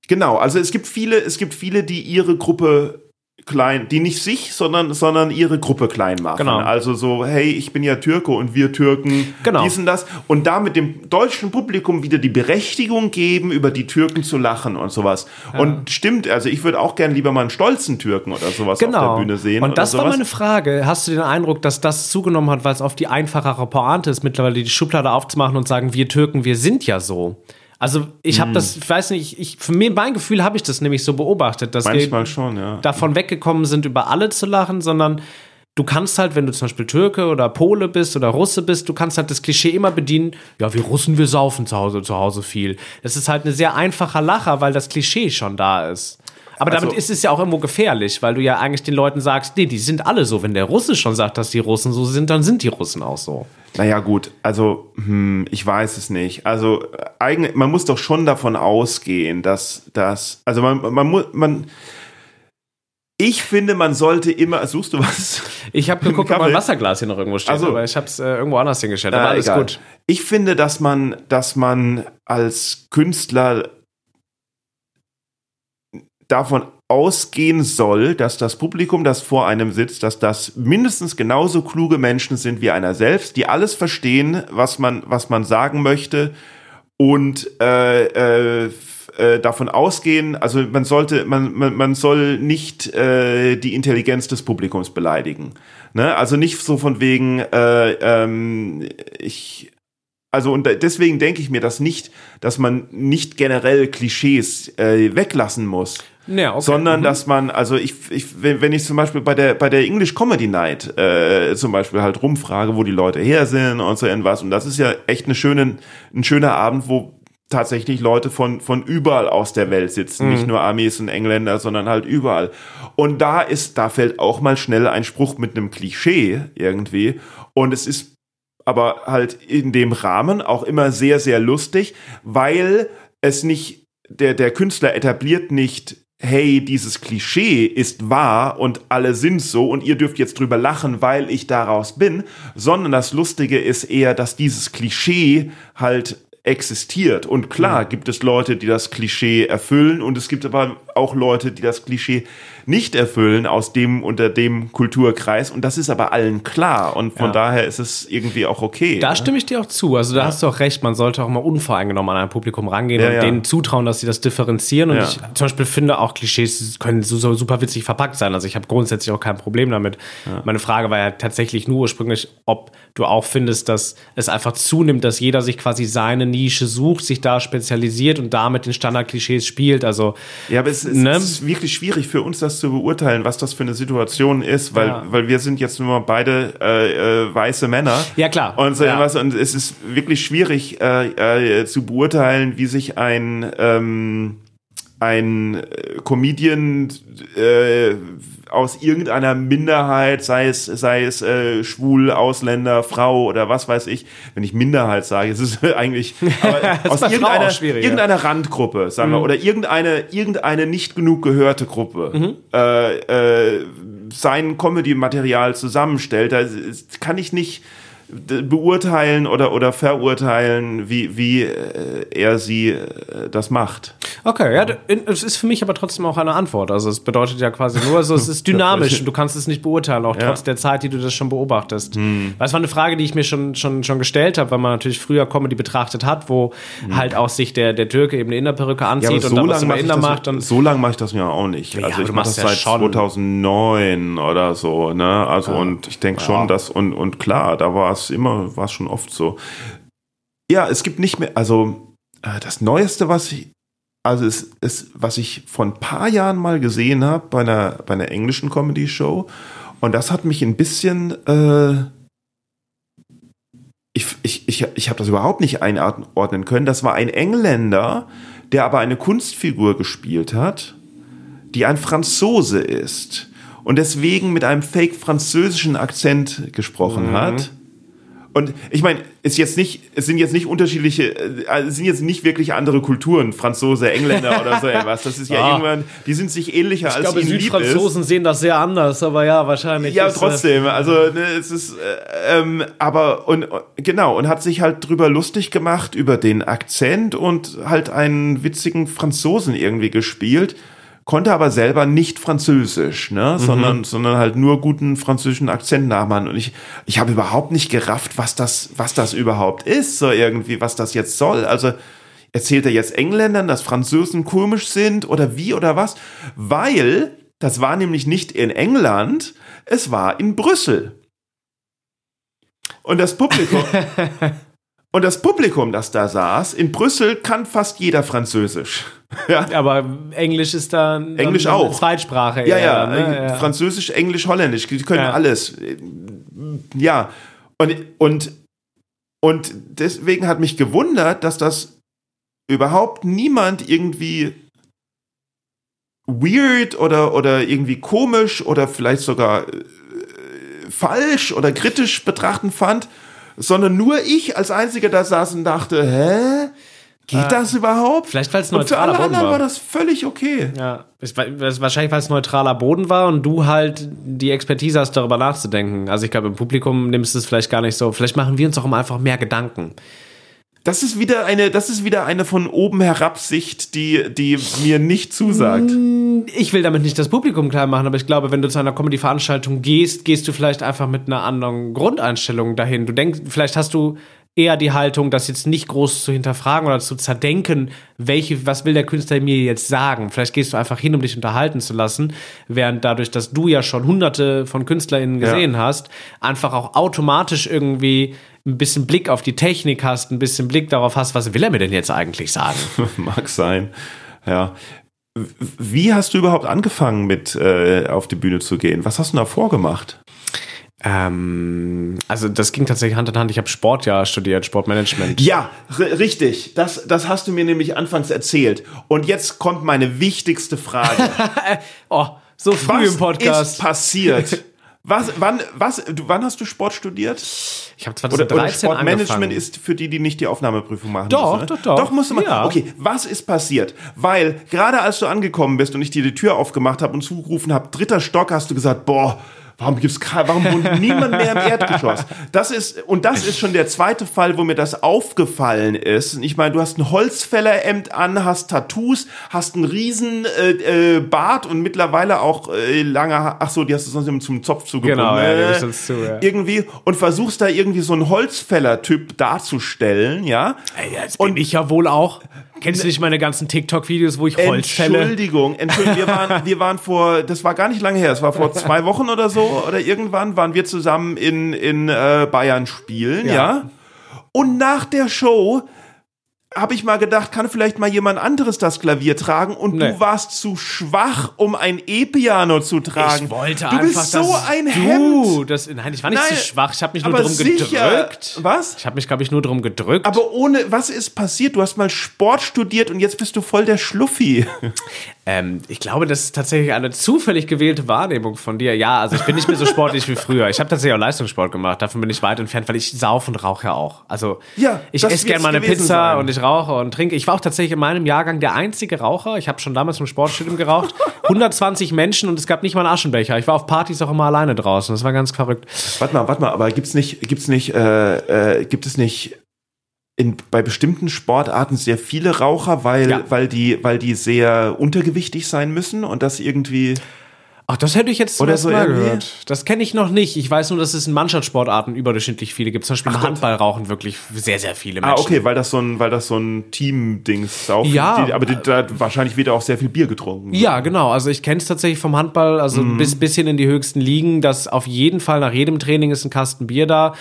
genau, also es gibt viele, es gibt viele, die ihre Gruppe klein, die nicht sich, sondern, sondern ihre Gruppe klein machen. Genau. Also so, hey, ich bin ja Türke und wir Türken, genau. dies und das. Und da mit dem deutschen Publikum wieder die Berechtigung geben, über die Türken zu lachen und sowas. Ja. Und stimmt, also ich würde auch gern lieber mal einen stolzen Türken oder sowas genau. auf der. Bühne sehen. Und das war meine Frage. Hast du den Eindruck, dass das zugenommen hat, weil es auf die einfachere Pointe ist, mittlerweile die Schublade aufzumachen und sagen, wir Türken, wir sind ja so? Also ich habe hm. das, ich weiß nicht, ich, für mich, mein Gefühl habe ich das nämlich so beobachtet, dass Manchmal wir schon, ja. davon weggekommen sind, über alle zu lachen, sondern du kannst halt, wenn du zum Beispiel Türke oder Pole bist oder Russe bist, du kannst halt das Klischee immer bedienen, ja, wir Russen, wir saufen zu Hause, zu Hause viel. Das ist halt eine sehr einfacher Lacher, weil das Klischee schon da ist. Aber also, damit ist es ja auch irgendwo gefährlich, weil du ja eigentlich den Leuten sagst, nee, die sind alle so. Wenn der Russe schon sagt, dass die Russen so sind, dann sind die Russen auch so. Naja, gut, also hm, ich weiß es nicht. Also eigentlich, man muss doch schon davon ausgehen, dass das, also man, man muss, man, ich finde, man sollte immer. Suchst du was? Ich habe geguckt, ob mein Wasserglas hier noch irgendwo steht, also, aber ich habe es äh, irgendwo anders hingestellt. Aber äh, alles egal. gut. Ich finde, dass man, dass man als Künstler davon ausgehen soll, dass das Publikum, das vor einem sitzt, dass das mindestens genauso kluge Menschen sind wie einer selbst, die alles verstehen, was man, was man sagen möchte und äh, äh, äh, davon ausgehen, also man sollte, man, man, man soll nicht äh, die Intelligenz des Publikums beleidigen. Ne? Also nicht so von wegen, äh, ähm, ich also und deswegen denke ich mir das nicht, dass man nicht generell Klischees äh, weglassen muss. Ja, okay. Sondern mhm. dass man, also ich, ich, wenn ich zum Beispiel bei der bei der English Comedy Night äh, zum Beispiel halt rumfrage, wo die Leute her sind und so irgendwas, und das ist ja echt eine schöne, ein schöner Abend, wo tatsächlich Leute von von überall aus der Welt sitzen, mhm. nicht nur Amis und Engländer, sondern halt überall. Und da ist, da fällt auch mal schnell ein Spruch mit einem Klischee irgendwie, und es ist aber halt in dem Rahmen auch immer sehr sehr lustig, weil es nicht der der Künstler etabliert nicht hey, dieses Klischee ist wahr und alle sind so und ihr dürft jetzt drüber lachen, weil ich daraus bin, sondern das Lustige ist eher, dass dieses Klischee halt existiert. Und klar mhm. gibt es Leute, die das Klischee erfüllen und es gibt aber auch Leute, die das Klischee nicht erfüllen aus dem unter dem Kulturkreis und das ist aber allen klar und von ja. daher ist es irgendwie auch okay. Da ne? stimme ich dir auch zu. Also da ja. hast du auch recht, man sollte auch mal unvoreingenommen an ein Publikum rangehen ja, und denen zutrauen, dass sie das differenzieren und ich zum Beispiel finde auch Klischees können so, super witzig verpackt sein. Also ich habe grundsätzlich auch kein Problem damit. Meine Frage war ja tatsächlich nur ursprünglich, ob du auch findest, dass es einfach zunimmt, dass jeder sich quasi seine Nische sucht, sich da spezialisiert und damit den Standardklischees spielt. Also ja, aber es, es, ne? es ist wirklich schwierig für uns, das zu beurteilen, was das für eine Situation ist, weil, ja. weil wir sind jetzt nur beide äh, äh, weiße Männer. Ja, klar. Und so ja. irgendwas. Und es ist wirklich schwierig äh, äh, zu beurteilen, wie sich ein ähm, ein äh, Comedian äh, aus irgendeiner Minderheit, sei es, sei es äh, schwul, Ausländer, Frau oder was weiß ich, wenn ich Minderheit sage, es ist eigentlich aus irgendeiner, irgendeiner Randgruppe, sagen wir, mhm. oder irgendeine, irgendeine nicht genug gehörte Gruppe mhm. äh, äh, sein Comedy-Material zusammenstellt, da kann ich nicht beurteilen oder, oder verurteilen, wie, wie äh, er sie äh, das macht. Okay, ja, es ist für mich aber trotzdem auch eine Antwort. Also es bedeutet ja quasi nur, also es ist dynamisch und du kannst es nicht beurteilen, auch ja. trotz der Zeit, die du das schon beobachtest. Hm. Weil es war eine Frage, die ich mir schon, schon, schon gestellt habe, weil man natürlich früher Comedy betrachtet hat, wo hm. halt auch sich der, der Türke eben eine Innerperücke anzieht ja, und so dann was Inner macht. Und so lange mache ich das mir auch nicht. Ja, also ich mache das seit 2009 oder so. Ne? Also und ich denke schon, dass, und, und klar, da war es immer, war es schon oft so. Ja, es gibt nicht mehr, also äh, das Neueste, was ich, also es ist, was ich vor ein paar Jahren mal gesehen habe bei einer, bei einer englischen Comedy-Show. Und das hat mich ein bisschen, äh, ich, ich, ich, ich habe das überhaupt nicht einordnen können. Das war ein Engländer, der aber eine Kunstfigur gespielt hat, die ein Franzose ist und deswegen mit einem fake französischen Akzent gesprochen mhm. hat. Und ich meine, ist jetzt nicht, es sind jetzt nicht unterschiedliche, äh, es sind jetzt nicht wirklich andere Kulturen, Franzose, Engländer oder so etwas. Das ist ja ah. irgendwann, die sind sich ähnlicher ich als glaube, ihnen. Südfranzosen sehen das sehr anders, aber ja, wahrscheinlich. Ja, ist, äh, trotzdem. Also ne, es ist, äh, ähm, aber und genau und hat sich halt drüber lustig gemacht über den Akzent und halt einen witzigen Franzosen irgendwie gespielt konnte aber selber nicht Französisch, ne, mhm. sondern, sondern halt nur guten französischen Akzent nachmachen. Und ich, ich habe überhaupt nicht gerafft, was das, was das überhaupt ist, so irgendwie, was das jetzt soll. Also, erzählt er jetzt Engländern, dass Franzosen komisch sind oder wie oder was? Weil, das war nämlich nicht in England, es war in Brüssel. Und das Publikum, Und das Publikum, das da saß, in Brüssel kann fast jeder Französisch. Ja. Aber Englisch ist dann, Englisch dann auch. Zweitsprache. Ja, ja, ne? ja, Französisch, Englisch, Holländisch. Die können ja. alles. Ja. Und, und, und deswegen hat mich gewundert, dass das überhaupt niemand irgendwie weird oder, oder irgendwie komisch oder vielleicht sogar äh, falsch oder kritisch betrachten fand sondern nur ich als Einziger da saß und dachte, hä? Geht äh, das überhaupt? Vielleicht, weil es neutraler Boden war. Für alle anderen war das völlig okay. Ja, wahrscheinlich, weil es neutraler Boden war und du halt die Expertise hast, darüber nachzudenken. Also ich glaube, im Publikum nimmst du es vielleicht gar nicht so. Vielleicht machen wir uns auch einfach mehr Gedanken. Das ist wieder eine, das ist wieder eine von oben herab Sicht, die, die mir nicht zusagt. Mm, ich will damit nicht das Publikum klar machen, aber ich glaube, wenn du zu einer Comedy-Veranstaltung gehst, gehst du vielleicht einfach mit einer anderen Grundeinstellung dahin. Du denkst, vielleicht hast du eher die Haltung, das jetzt nicht groß zu hinterfragen oder zu zerdenken, welche, was will der Künstler mir jetzt sagen? Vielleicht gehst du einfach hin, um dich unterhalten zu lassen, während dadurch, dass du ja schon hunderte von KünstlerInnen gesehen ja. hast, einfach auch automatisch irgendwie ein bisschen Blick auf die Technik hast, ein bisschen Blick darauf hast, was will er mir denn jetzt eigentlich sagen? Mag sein. Ja. Wie hast du überhaupt angefangen, mit äh, auf die Bühne zu gehen? Was hast du da vorgemacht? Ähm, also das ging tatsächlich Hand in Hand. Ich habe Sport ja studiert, Sportmanagement. Ja, richtig. Das, das hast du mir nämlich anfangs erzählt. Und jetzt kommt meine wichtigste Frage. oh, so früh Was im Podcast. Was ist passiert? Was, wann, was, du, wann hast du Sport studiert? Ich habe 2013 oder, oder Sportmanagement angefangen. ist für die, die nicht die Aufnahmeprüfung machen doch, müssen. Ne? Doch, doch, doch. musst du mal. Ja. Okay, was ist passiert? Weil gerade als du angekommen bist und ich dir die Tür aufgemacht habe und zugerufen habe, dritter Stock, hast du gesagt, boah, Warum gibt's warum wohnt niemand mehr im Erdgeschoss? Das ist und das ist schon der zweite Fall, wo mir das aufgefallen ist. Ich meine, du hast ein Holzfällerhemd an, hast Tattoos, hast einen riesen äh, äh, Bart und mittlerweile auch äh, lange ach so, die hast du sonst zum Zopf zugebunden. Genau, ja, die zu, ja. irgendwie und versuchst da irgendwie so einen Holzfäller-Typ darzustellen, ja? Ey, jetzt bin und ich ja wohl auch. Kennst du nicht meine ganzen TikTok-Videos, wo ich Holz fälle? Entschuldigung, Entschuldigung, wir waren, wir waren vor, das war gar nicht lange her, es war vor zwei Wochen oder so, oder irgendwann waren wir zusammen in, in äh, Bayern spielen, ja. ja? Und nach der Show habe ich mal gedacht, kann vielleicht mal jemand anderes das Klavier tragen und nee. du warst zu schwach, um ein E-Piano zu tragen. Ich wollte du einfach, bist so ein Hemd. Das, nein, ich war nicht nein, zu schwach. Ich habe mich nur drum sicher. gedrückt. Was? Ich habe mich, glaube ich, nur drum gedrückt. Aber ohne, was ist passiert? Du hast mal Sport studiert und jetzt bist du voll der Schluffi. Ähm, ich glaube, das ist tatsächlich eine zufällig gewählte Wahrnehmung von dir. Ja, also ich bin nicht mehr so sportlich wie früher. Ich habe tatsächlich auch Leistungssport gemacht. Davon bin ich weit entfernt, weil ich sauf und rauche ja auch. Also ja, ich esse gerne mal eine Pizza sein. und ich rauche und trinke. Ich war auch tatsächlich in meinem Jahrgang der einzige Raucher. Ich habe schon damals im Sportstudium geraucht. 120 Menschen und es gab nicht mal einen Aschenbecher. Ich war auf Partys auch immer alleine draußen. Das war ganz verrückt. Warte mal, warte mal, aber gibt's nicht, gibt's nicht, äh, äh, gibt es nicht in, bei bestimmten Sportarten sehr viele Raucher, weil, ja. weil, die, weil die sehr untergewichtig sein müssen und das irgendwie. Ach, das hätte ich jetzt ersten so Mal gehört. Das kenne ich noch nicht. Ich weiß nur, dass es in Mannschaftssportarten überdurchschnittlich viele gibt. Zum Beispiel im Handball rauchen wirklich sehr, sehr viele ah, Menschen. Ah, okay, weil das so ein, weil das so ein Team-Dings auch. Ja. Die, aber die, da, wahrscheinlich wird auch sehr viel Bier getrunken. Ja, genau. Also ich kenne es tatsächlich vom Handball, also mhm. bis bisschen in die höchsten Ligen, dass auf jeden Fall nach jedem Training ist ein Kasten Bier da.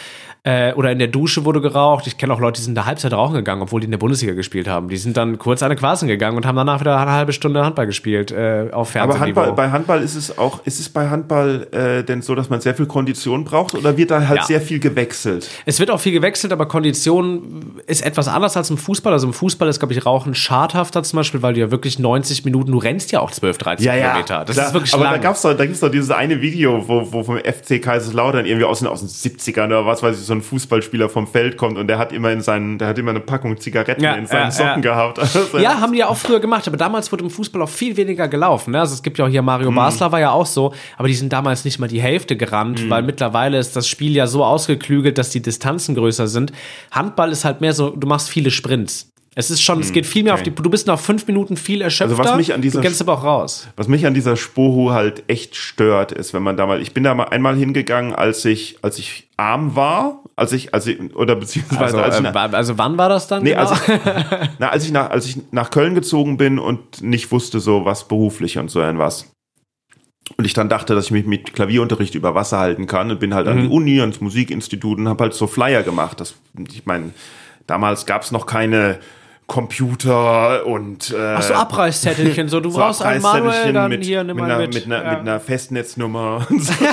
Äh, oder in der Dusche wurde geraucht. Ich kenne auch Leute, die sind in der Halbzeit rauchen gegangen, obwohl die in der Bundesliga gespielt haben. Die sind dann kurz eine Quasen gegangen und haben danach wieder eine halbe Stunde Handball gespielt äh, auf Fernsehen. Aber Handball, bei Handball ist es auch, ist es bei Handball äh, denn so, dass man sehr viel Kondition braucht oder wird da halt ja. sehr viel gewechselt? Es wird auch viel gewechselt, aber Kondition ist etwas anders als im Fußball. Also im Fußball ist, glaube ich, Rauchen schadhafter zum Beispiel, weil du ja wirklich 90 Minuten, du rennst ja auch 12, 13 ja, Kilometer. Das klar. ist wirklich Aber lang. da gab's doch, da gibt's doch dieses eine Video, wo, wo vom FC Kaiserslautern irgendwie aus, aus den 70ern oder was weiß ich, so ein Fußballspieler vom Feld kommt und der hat immer in seinen, der hat immer eine Packung Zigaretten ja, in seinen ja, Socken ja. gehabt. Also ja, haben die ja auch früher gemacht, aber damals wurde im Fußball auch viel weniger gelaufen. Ne? Also es gibt ja auch hier Mario mhm. Basler war ja auch so, aber die sind damals nicht mal die Hälfte gerannt, mhm. weil mittlerweile ist das Spiel ja so ausgeklügelt, dass die Distanzen größer sind. Handball ist halt mehr so, du machst viele Sprints. Es ist schon, hm, es geht viel mehr okay. auf die, du bist nach fünf Minuten viel erschöpfter, also was mich an dieser, du kennst aber auch raus. Was mich an dieser Spohu halt echt stört, ist, wenn man da mal, ich bin da mal einmal hingegangen, als ich, als ich arm war, als ich, als ich, oder beziehungsweise, also, als ich, äh, also wann war das dann? Nee, genau? als, ich, na, als ich nach, als ich nach Köln gezogen bin und nicht wusste so was beruflich und so irgendwas. Und ich dann dachte, dass ich mich mit Klavierunterricht über Wasser halten kann und bin halt mhm. an die Uni, ans Musikinstitut und habe halt so Flyer gemacht. Das, ich meine, damals gab es noch keine Computer und äh, Ach so, Abreißzettelchen, so du so brauchst ein Manuel, dann mit, hier, nimm mit, mal einer, mit. Mit, einer, ja. mit einer Festnetznummer und so.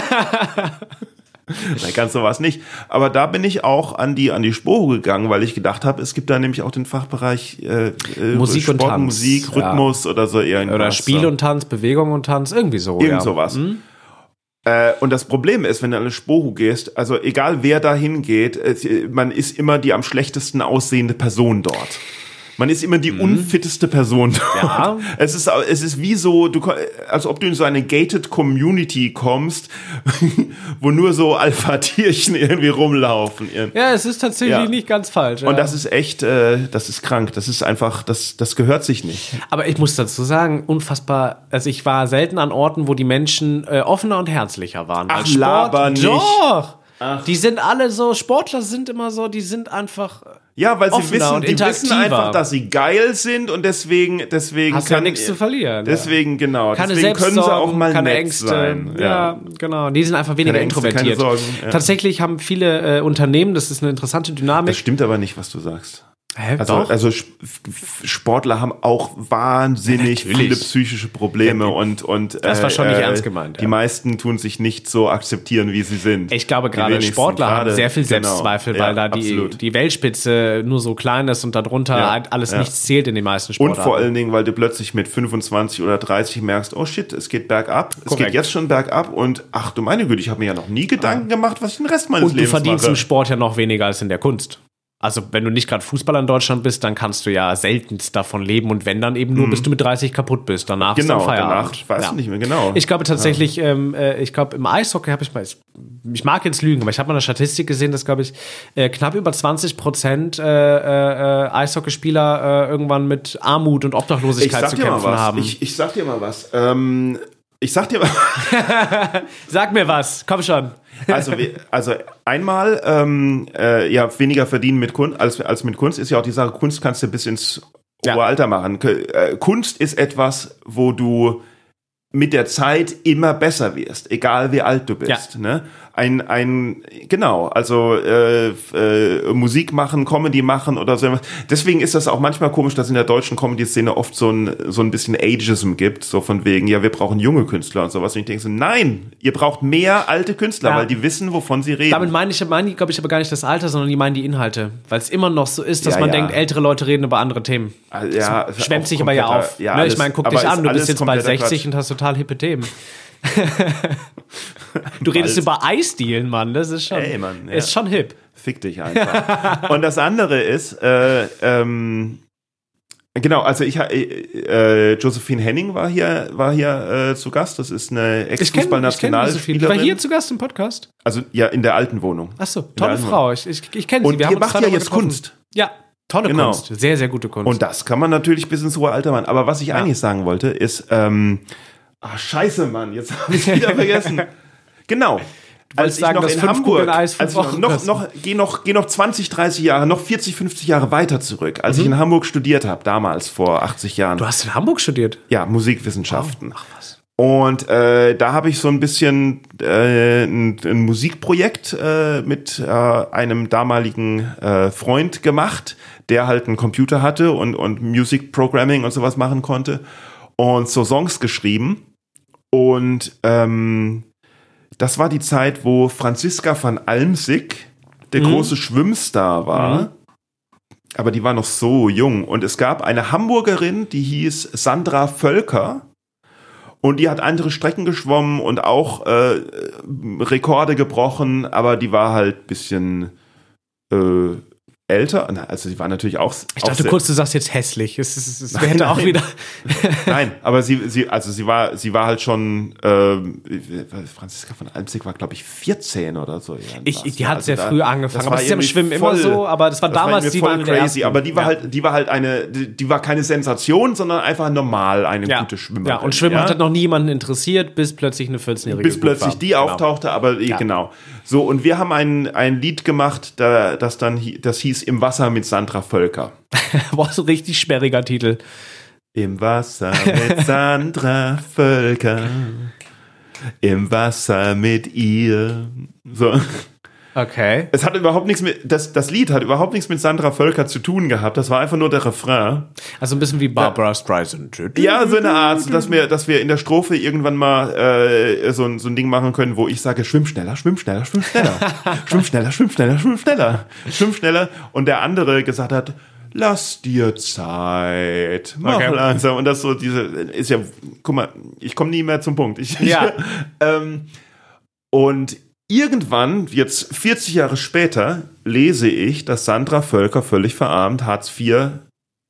Nein, ganz sowas nicht. Aber da bin ich auch an die an die Sporo gegangen, weil ich gedacht habe, es gibt da nämlich auch den Fachbereich äh, äh Musik Sport, und Tanz, Musik, Rhythmus ja. oder so irgendwas. Oder Spiel und Tanz, Bewegung und Tanz, irgendwie so. Irgend ja. sowas. Mhm. Äh, und das Problem ist, wenn du an eine Spohu gehst, also egal wer da hingeht, man ist immer die am schlechtesten aussehende Person dort. Man ist immer die mhm. unfitteste Person. Ja. Es ist, es ist wie so, du, als ob du in so eine gated Community kommst, wo nur so Alpha-Tierchen irgendwie rumlaufen. Ja, es ist tatsächlich ja. nicht ganz falsch. Ja. Und das ist echt, äh, das ist krank. Das ist einfach, das, das gehört sich nicht. Aber ich muss dazu sagen, unfassbar, also ich war selten an Orten, wo die Menschen äh, offener und herzlicher waren. Ach, laber nicht. Doch! Ach. Die sind alle so, Sportler sind immer so, die sind einfach ja, weil sie wissen, die wissen einfach, dass sie geil sind und deswegen, deswegen Hast kann, ja nichts zu verlieren. Deswegen, genau. Keine deswegen können sie auch mal keine Ängste. Sein. Ja. ja. genau. Die sind einfach weniger Ängste, introvertiert. Ja. Tatsächlich haben viele äh, Unternehmen, das ist eine interessante Dynamik. Das stimmt aber nicht, was du sagst. Hä, also, doch? also Sportler haben auch wahnsinnig ja, viele psychische Probleme ja, und und das war schon nicht äh, ernst gemeint. Die ja. meisten tun sich nicht so akzeptieren, wie sie sind. Ich glaube gerade Sportler gerade, haben sehr viel genau. Selbstzweifel, genau, weil da die die Weltspitze nur so klein ist und darunter alles nichts zählt in den meisten Sportarten. Und vor allen Dingen, weil du plötzlich mit 25 oder 30 merkst, oh shit, es geht bergab, Korrekt. es geht jetzt schon bergab und ach du meine Güte, ich habe mir ja noch nie Gedanken gemacht, was ich den Rest meines und Lebens mache. Und du verdienst mache. im Sport ja noch weniger als in der Kunst. Also wenn du nicht gerade Fußballer in Deutschland bist, dann kannst du ja seltenst davon leben und wenn dann eben nur, mhm. bis du mit 30 kaputt bist. Danach genau, ist dann Feierabend. Danach weiß ja. nicht mehr genau. Ich glaube tatsächlich, ja. ähm, äh, ich glaube im Eishockey habe ich mal, ich mag jetzt lügen, aber ich habe mal eine Statistik gesehen, dass glaube ich äh, knapp über 20 Prozent äh, äh, Eishockeyspieler äh, irgendwann mit Armut und Obdachlosigkeit zu kämpfen haben. Ich, ich sag dir mal was. Ähm, ich sag dir mal. sag mir was, komm schon. Also, also einmal, ähm, äh, ja, weniger verdienen mit Kunst als, als mit Kunst ist ja auch die Sache, Kunst kannst du bis ins hohe ja. Alter machen. Äh, Kunst ist etwas, wo du mit der Zeit immer besser wirst, egal wie alt du bist. Ja. Ne? Ein, ein genau, also äh, äh, Musik machen, Comedy machen oder so. Deswegen ist das auch manchmal komisch, dass in der deutschen Comedy-Szene oft so ein, so ein bisschen Ageism gibt, so von wegen, ja, wir brauchen junge Künstler und sowas. Und ich denke so, nein, ihr braucht mehr alte Künstler, ja. weil die wissen, wovon sie reden. Damit meine ich, meine, glaube ich, aber gar nicht das Alter, sondern die meinen die Inhalte. Weil es immer noch so ist, dass ja, man ja. denkt, ältere Leute reden über andere Themen. Ah, ja, das schwemmt sich aber ja auf. Ja, ne? Ich meine, guck dich an, du bist jetzt bald 60 Quatsch. und hast total hippe Themen. Du redest über Eisdielen, Mann. Das ist schon, Ey, Mann, ja. ist schon hip. Fick dich einfach. Und das andere ist, äh, ähm, Genau, also ich äh, Josephine Henning war hier war hier äh, zu Gast. Das ist eine Ex-Fußball-Nationalspielerin. Die war hier zu Gast im Podcast. Also ja, in der alten Wohnung. Ach so, tolle Frau. Ich, ich, ich kenne sie. Und Wir ihr macht ja jetzt getroffen. Kunst. Ja, tolle genau. Kunst. Sehr, sehr gute Kunst. Und das kann man natürlich bis ins hohe Alter machen. Aber was ich ja. eigentlich sagen wollte, ist, ähm, Ah, scheiße, Mann, jetzt habe ich wieder vergessen. genau. Als ich sagen, noch in Hamburg, als ich noch, noch, noch, geh noch, geh noch 20, 30 Jahre, noch 40, 50 Jahre weiter zurück, als mhm. ich in Hamburg studiert habe, damals vor 80 Jahren. Du hast in Hamburg studiert? Ja, Musikwissenschaften. Oh, ach was. Und äh, da habe ich so ein bisschen äh, ein, ein Musikprojekt äh, mit äh, einem damaligen äh, Freund gemacht, der halt einen Computer hatte und, und Music Programming und sowas machen konnte. Und so Songs geschrieben. Und ähm, das war die Zeit, wo Franziska van Almsick der mhm. große Schwimmstar war. Mhm. Aber die war noch so jung. Und es gab eine Hamburgerin, die hieß Sandra Völker. Und die hat andere Strecken geschwommen und auch äh, Rekorde gebrochen, aber die war halt bisschen äh, älter. Also sie war natürlich auch. Ich dachte auch kurz, du sagst jetzt hässlich. Es, es, es hätte auch wieder. nein, aber sie, sie, also sie war, sie war halt schon. Ähm, Franziska von Almsig war, glaube ich, 14 oder so. Ich, die hat also sehr da, früh angefangen. Aber das ist ja im Schwimmen voll, immer so. Aber das war das damals war die voll crazy. Aber die war ja. halt, die war halt eine, die, die, war keine Sensation, sondern einfach normal eine ja. gute Schwimmerin. Ja, und Schwimmen ja? hat noch nie jemanden interessiert, bis plötzlich eine 14-jährige. Bis plötzlich die genau. auftauchte, aber genau. So und wir haben ein ein Lied gemacht, da, das dann, das hieß im Wasser mit Sandra Völker. War so richtig sperriger Titel. Im Wasser mit Sandra Völker. Im Wasser mit ihr. So. Okay. Es hat überhaupt nichts mit, das, das Lied hat überhaupt nichts mit Sandra Völker zu tun gehabt. Das war einfach nur der Refrain. Also ein bisschen wie Barbara Streisand. Ja, so eine Art, dass wir, dass wir in der Strophe irgendwann mal äh, so, ein, so ein Ding machen können, wo ich sage, schwimm schneller, schwimm schneller, schwimm schneller. schwimm schneller, schwimm schneller, schwimm schneller. Schwimm schneller. Und der andere gesagt hat, lass dir Zeit, mach okay. langsam. Und das so diese, ist ja, guck mal, ich komme nie mehr zum Punkt. Ich, ja. ähm, und Irgendwann, jetzt 40 Jahre später, lese ich, dass Sandra Völker völlig verarmt Hartz IV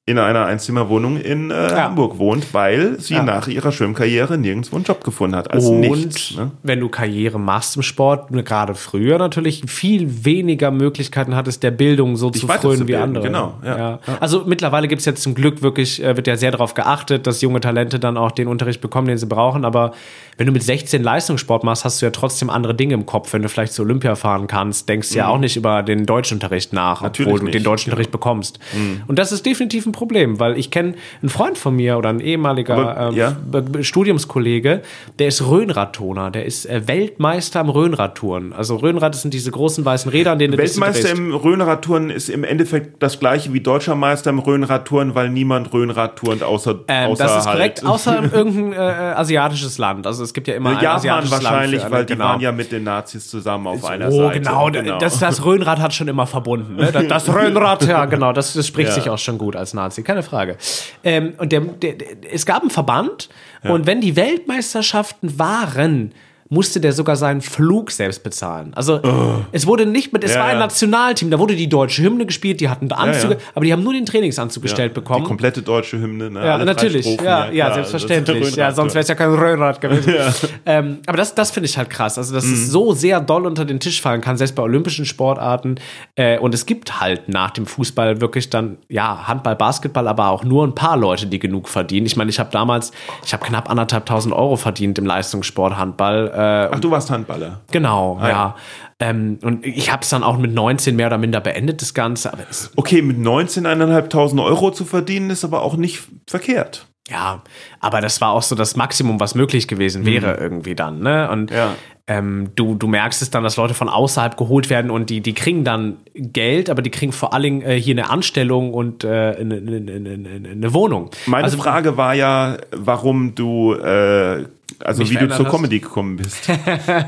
in einer Einzimmerwohnung in äh, ja. Hamburg wohnt, weil sie ja. nach ihrer Schwimmkarriere nirgendwo einen Job gefunden hat. Also Und nichts, ne? wenn du Karriere machst im Sport, ne, gerade früher natürlich viel weniger Möglichkeiten hattest, der Bildung so ich zu frönen wie andere. Genau, ja. Also mittlerweile gibt es jetzt zum Glück wirklich, äh, wird ja sehr darauf geachtet, dass junge Talente dann auch den Unterricht bekommen, den sie brauchen. Aber wenn du mit 16 Leistungssport machst, hast du ja trotzdem andere Dinge im Kopf. Wenn du vielleicht zu Olympia fahren kannst, denkst du mhm. ja auch nicht über den Deutschunterricht nach, Natürlich obwohl du nicht. den Deutschunterricht genau. bekommst. Mhm. Und das ist definitiv ein Problem, weil ich kenne einen Freund von mir oder ein ehemaliger Aber, ja. äh, Studiumskollege, der ist Röhnradtoner, der ist äh, Weltmeister am Röhnradtouren. Also Röhnrad sind diese großen weißen Räder, an denen Weltmeister im Röhnradtouren ist im Endeffekt das gleiche wie deutscher Meister im Röhnradtouren, weil niemand Röhnrad turnt außer, ähm, außer Das ist korrekt, halt. außer irgendein äh, asiatisches Land. Also es gibt ja immer Japan wahrscheinlich, Land weil die genau. waren ja mit den Nazis zusammen auf einer oh, Seite. Genau, genau. Das, das Röhnrad hat schon immer verbunden. Ne? Das, das Röhnrad, ja genau, das, das spricht ja. sich auch schon gut als Nazi, keine Frage. Ähm, und der, der, der, es gab einen Verband ja. und wenn die Weltmeisterschaften waren, musste der sogar seinen Flug selbst bezahlen. Also oh. es wurde nicht mit, es ja, war ein Nationalteam, da wurde die deutsche Hymne gespielt, die hatten Anzüge, ja, ja. aber die haben nur den Trainingsanzug gestellt bekommen. Die komplette deutsche Hymne, ne? Ja, natürlich. Ja, ja, selbstverständlich. Ja, sonst wäre es ja kein Röhrrad gewesen. ähm, aber das, das finde ich halt krass. Also, dass mhm. es so sehr doll unter den Tisch fallen kann, selbst bei olympischen Sportarten. Äh, und es gibt halt nach dem Fußball wirklich dann, ja, Handball, Basketball, aber auch nur ein paar Leute, die genug verdienen. Ich meine, ich habe damals, ich habe knapp anderthalbtausend Euro verdient im Leistungssport Handball. Äh, Ach, du warst Handballer? Genau, ah, ja. Ähm, und ich habe es dann auch mit 19 mehr oder minder beendet, das Ganze. okay, mit 19.500 Euro zu verdienen, ist aber auch nicht verkehrt. Ja, aber das war auch so das Maximum, was möglich gewesen wäre mhm. irgendwie dann. Ne? Und ja. ähm, du, du merkst es dann, dass Leute von außerhalb geholt werden und die, die kriegen dann Geld, aber die kriegen vor allen Dingen äh, hier eine Anstellung und äh, eine, eine, eine, eine, Wohnung. Meine also, Frage war ja, warum du äh, also wie du zur hast? Comedy gekommen bist.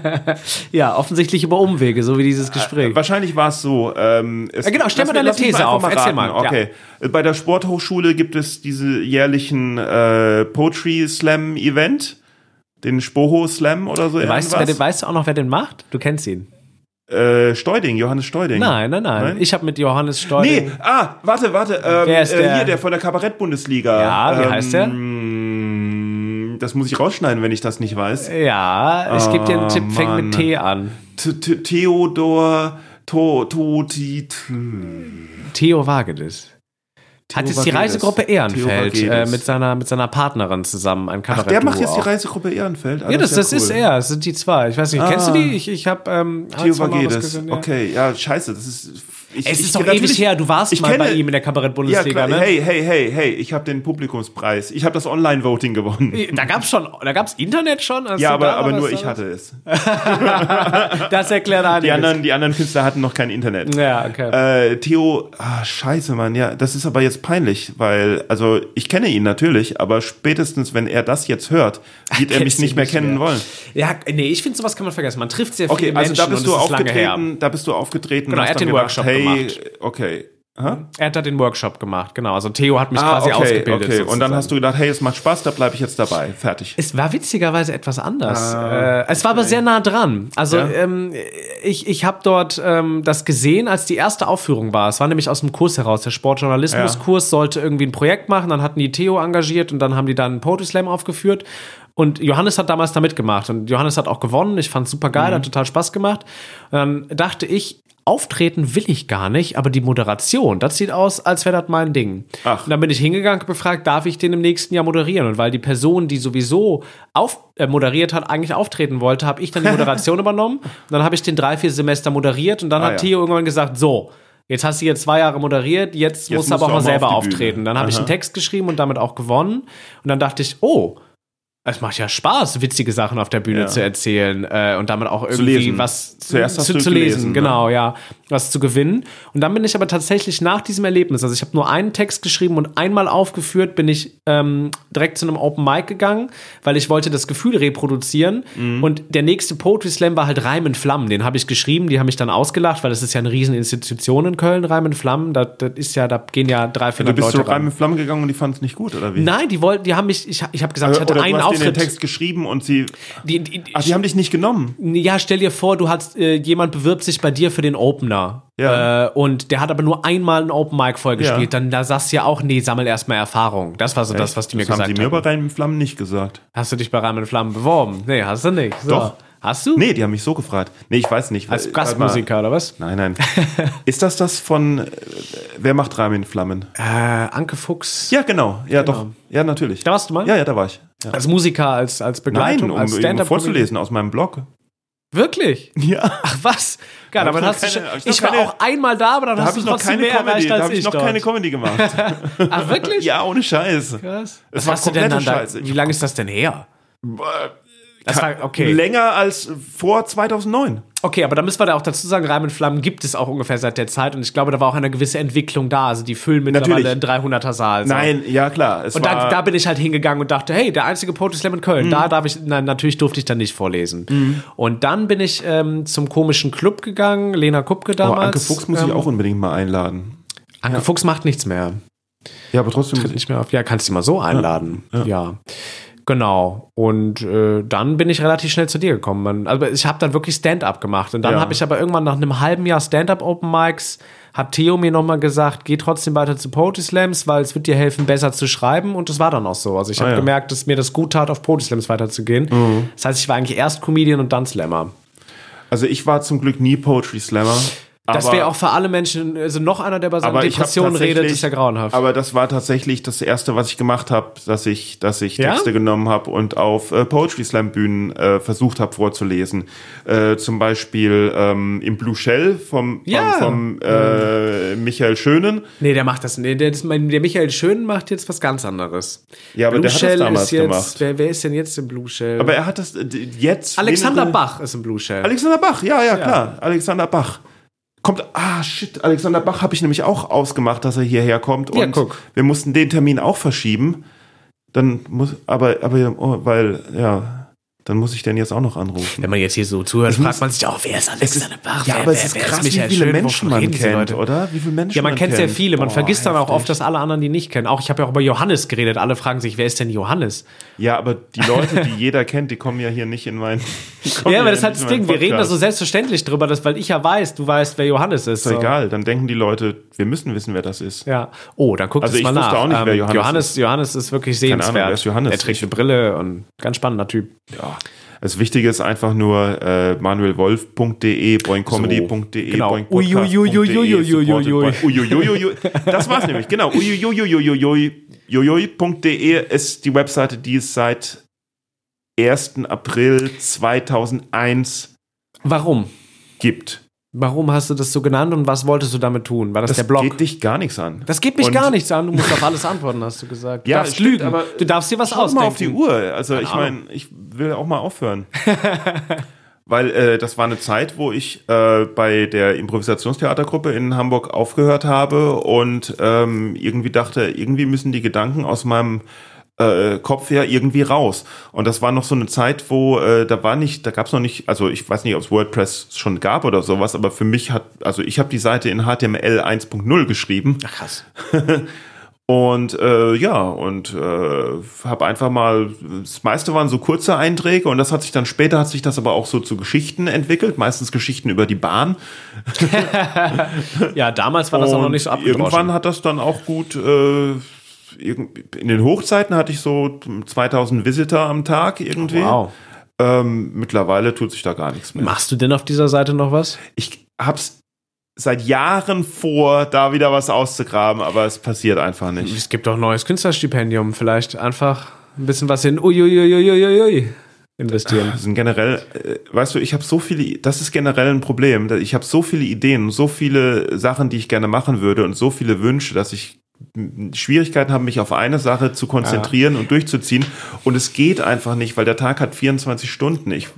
ja, offensichtlich über Umwege, so wie dieses Gespräch. Äh, wahrscheinlich war es so. Ähm, es, ja, genau, stell mal deine These auf. Mal Erzähl mal. Okay. Ja. Bei der Sporthochschule gibt es diese jährlichen äh, Poetry Slam Event. Den Spoho Slam oder so. Weißt du, wer, weißt du auch noch, wer den macht? Du kennst ihn. Äh, Steuding, Johannes Steuding. Nein, nein, nein. nein? Ich habe mit Johannes Steuding. Nee, ah, warte, warte. Ähm, Wer ist der? Äh, hier, der von der Kabarett-Bundesliga. Ja, wie ähm, heißt der? Das muss ich rausschneiden, wenn ich das nicht weiß. Ja, ich gebe dir einen Tipp, fängt mit T an. Theodor to, to, Theo Wagedes. Hat jetzt die Reisegruppe Ehrenfeld äh, mit, seiner, mit seiner Partnerin zusammen ein Kabarett Ach, der macht jetzt die Reisegruppe Ehrenfeld? Ah, ja, das, das, ist, cool. ist er, das sind die zwei. Ich weiß nicht, ah, kennst du ah. die? Ich, ich habe ähm, Theo Vagedes. Ja. Okay, ja, scheiße, das ist ich, es ist doch ewig her, du warst mal kenne, bei ihm in der Kabarett-Bundesliga, ja, ne? Hey, hey, hey, hey, ich habe den Publikumspreis. Ich habe das Online-Voting gewonnen. Da gab's schon, da gab's Internet schon? Ja, aber, aber nur ich hatte es. das erklärt einiges. Die anderen, die anderen Künstler hatten noch kein Internet. Ja, okay. Äh, Theo, ah, scheiße, Mann, ja, das ist aber jetzt peinlich, weil, also, ich kenne ihn natürlich, aber spätestens, wenn er das jetzt hört, wird er mich nicht mehr kennen mehr. wollen. Ja, nee, ich finde, sowas kann man vergessen. Man trifft sehr viele okay, also Menschen da bist du aufgetreten, da bist du aufgetreten. Genau, er hat den Workshop hey, gemacht. okay. Aha. Er hat da den Workshop gemacht, genau. Also Theo hat mich ah, quasi okay, ausgebildet. Okay. Und dann hast du gedacht, hey, es macht Spaß, da bleibe ich jetzt dabei. Fertig. Es war witzigerweise etwas anders. Ah, äh, es war aber sehr nah dran. Also ja? ähm, ich, ich habe dort ähm, das gesehen, als die erste Aufführung war. Es war nämlich aus dem Kurs heraus. Der Sportjournalismuskurs ja. sollte irgendwie ein Projekt machen. Dann hatten die Theo engagiert und dann haben die dann einen Poetry Slam aufgeführt. Und Johannes hat damals da mitgemacht und Johannes hat auch gewonnen. Ich fand es super geil, mhm. hat total Spaß gemacht. Und dann dachte ich, Auftreten will ich gar nicht, aber die Moderation, das sieht aus, als wäre das mein Ding. Ach. Und dann bin ich hingegangen und befragt, darf ich den im nächsten Jahr moderieren? Und weil die Person, die sowieso auf, äh, moderiert hat, eigentlich auftreten wollte, habe ich dann die Moderation übernommen. Und dann habe ich den drei, vier Semester moderiert und dann ah, hat ja. Theo irgendwann gesagt, so, Jetzt hast du hier zwei Jahre moderiert, jetzt, jetzt musst du aber auch mal selber auf auftreten. Dann habe ich einen Text geschrieben und damit auch gewonnen. Und dann dachte ich, oh, es macht ja Spaß, witzige Sachen auf der Bühne ja. zu erzählen äh, und damit auch irgendwie was Zuerst zu, zu lesen, gelesen, ne? genau, ja, was zu gewinnen. Und dann bin ich aber tatsächlich nach diesem Erlebnis, also ich habe nur einen Text geschrieben und einmal aufgeführt, bin ich ähm, direkt zu einem Open Mic gegangen, weil ich wollte das Gefühl reproduzieren. Mhm. Und der nächste Poetry Slam war halt Reim in Flammen. Den habe ich geschrieben, die haben mich dann ausgelacht, weil das ist ja eine riesen Institution in Köln, Reim in Flammen. Da, das ist ja, da gehen ja drei, vier Leute. Du bist Leute zu Reim in Flammen gegangen und die fanden es nicht gut, oder wie? Nein, die wollten, die haben mich, ich, ich habe gesagt, ich hatte einen Auftritt. Den Text geschrieben und sie. Die, die, Ach, die haben dich nicht genommen. Ja, stell dir vor, du hast äh, jemand bewirbt sich bei dir für den Opener. Ja. Äh, und der hat aber nur einmal ein Open Mic vollgespielt. Ja. Dann da sagst du ja auch, nee, sammel erstmal Erfahrung. Das war so Echt? das, was die mir das gesagt haben. haben sie mir bei Reim Flammen nicht gesagt. Hast du dich bei Reim Flammen beworben? Nee, hast du nicht. So. Doch. Hast du? Nee, die haben mich so gefragt. Nee, ich weiß nicht. Als Gastmusiker oder was? Nein, nein. ist das das von äh, Wer macht Reim in Flammen? Äh, Anke Fuchs. Ja, genau. Ja, genau. doch. Ja, natürlich. Da warst du mal? Ja, ja, da war ich. Ja. Als Musiker, als, als Begleitung, Nein, um, als Stand-up um vorzulesen aus meinem Blog. Wirklich? Ja. Ach was? Geil, aber hast keine, du schon, ich, war keine, auch einmal da, aber dann da hast du noch trotzdem keine mehr Comedy, erreicht als da habe ich noch dort. keine Comedy gemacht. Ach wirklich? Ja, ohne Scheiß. Krass. Es war komplette Scheiße. Wie lange ist das denn her? Das war okay. Länger als vor 2009. Okay, aber da müssen wir da auch dazu sagen, Reim und Flammen gibt es auch ungefähr seit der Zeit und ich glaube, da war auch eine gewisse Entwicklung da. Also die füllen mittlerweile einen 300er Saal. So. Nein, ja klar. und da, da, bin ich halt hingegangen und dachte, hey, der einzige Poetry Slam in Köln, mhm. da darf ich, na, natürlich durfte ich dann nicht vorlesen. Mhm. Und dann bin ich ähm, zum komischen Club gegangen, Lena Kupke damals. Oh, Anke Fuchs muss ähm, ich auch unbedingt mal einladen. Anke ja. Fuchs macht nichts mehr. Ja, aber trotzdem. Tritt nicht mehr auf. Ja, kannst du mal so einladen. ja. ja. Genau. Und äh, dann bin ich relativ schnell zu dir gekommen. Man, also ich habe dann wirklich Stand-up gemacht. Und dann ja. habe ich aber irgendwann nach einem halben Jahr Stand-up Open Mics hat Theo mir nochmal gesagt, geh trotzdem weiter zu Poetry Slams, weil es wird dir helfen, besser zu schreiben. Und das war dann auch so. Also ich habe ah, ja. gemerkt, dass mir das gut tat, auf Poetry Slams weiterzugehen. Mhm. Das heißt, ich war eigentlich erst Comedian und dann Slammer. Also ich war zum Glück nie Poetry Slammer. Das wäre auch für alle Menschen, also noch einer, der bei seinen Depressionen redet, ist ja grauenhaft. Aber das war tatsächlich das erste, was ich gemacht habe, dass ich, dass ich ja? Texte genommen habe und auf äh, Poetry Slam Bühnen äh, versucht habe vorzulesen. Äh, zum Beispiel ähm, im Blue Shell vom, ja. vom, vom äh, Michael Schönen. Nee, der macht das. Nee, der, das, der Michael Schönen macht jetzt was ganz anderes. Ja, aber Blue der Shell hat das damals jetzt, gemacht. Wer, wer, ist denn jetzt im Blue Shell? Aber er hat das äh, jetzt. Alexander Bach ist im Blue Shell. Alexander Bach, ja, ja, klar. Alexander Bach kommt, ah shit, Alexander Bach habe ich nämlich auch ausgemacht, dass er hierher kommt. Und ja, guck. wir mussten den Termin auch verschieben. Dann muss, aber, aber, oh, weil, ja, dann muss ich den jetzt auch noch anrufen. Wenn man jetzt hier so zuhört, fragt man sich auch, wer ist Alexander Bach? Ja, wer, aber es ist krass, wie viele Menschen man kennt, oder? Wie viele Menschen Ja, man, man kennt sehr viele. Man Boah, vergisst dann auch oft, dass alle anderen die nicht kennen. Auch ich habe ja auch über Johannes geredet. Alle fragen sich, wer ist denn Johannes? Ja, aber die Leute, die jeder kennt, die kommen ja hier nicht in meinen. Ja, aber das ist halt das Ding. Wir reden da so selbstverständlich drüber, dass, weil ich ja weiß, du weißt, wer Johannes ist. Ist so. egal. Dann denken die Leute, wir müssen wissen, wer das ist. Ja. Oh, dann guckt also es mal nach. auch nicht, wer ähm, Johannes, Johannes ist. Johannes ist wirklich sehenswert. Ist? Er trägt eine Brille und ganz spannender Typ. Ja. Das Wichtige ist einfach nur äh, manuelwolf.de, boingcomedy.de, genau. Das war's nämlich, genau. Uiuiuiuiuiui.de ist die Webseite, die es seit 1. April 2001 Warum? gibt. Warum hast du das so genannt und was wolltest du damit tun? War das, das der Blog? Das geht dich gar nichts an. Das geht mich und gar nichts an. Du musst auf alles antworten, hast du gesagt. Du ja, darfst stimmt, lügen, aber du darfst dir was schau ausdenken. mal auf die Uhr. Also Keine ich meine, ich will auch mal aufhören. Weil äh, das war eine Zeit, wo ich äh, bei der Improvisationstheatergruppe in Hamburg aufgehört habe und ähm, irgendwie dachte, irgendwie müssen die Gedanken aus meinem äh, Kopf her irgendwie raus. Und das war noch so eine Zeit, wo äh, da war nicht, da gab es noch nicht, also ich weiß nicht, ob es WordPress schon gab oder sowas, aber für mich hat, also ich habe die Seite in HTML 1.0 geschrieben. Ach krass. Und äh, ja, und äh, habe einfach mal, das meiste waren so kurze Einträge und das hat sich dann später, hat sich das aber auch so zu Geschichten entwickelt, meistens Geschichten über die Bahn. ja, damals war das und auch noch nicht so abgedroschen. Irgendwann hat das dann auch gut äh, in den Hochzeiten hatte ich so 2000 Visitor am Tag irgendwie. Wow. Ähm, mittlerweile tut sich da gar nichts mehr. Machst du denn auf dieser Seite noch was? Ich hab's seit Jahren vor, da wieder was auszugraben, aber es passiert einfach nicht. Es gibt doch ein neues Künstlerstipendium. Vielleicht einfach ein bisschen was in uiuiuiuiui investieren. Das sind generell, äh, weißt du, ich habe so viele, das ist generell ein Problem. Ich habe so viele Ideen, so viele Sachen, die ich gerne machen würde und so viele Wünsche, dass ich Schwierigkeiten habe, mich auf eine Sache zu konzentrieren ja. und durchzuziehen. Und es geht einfach nicht, weil der Tag hat 24 Stunden. Ich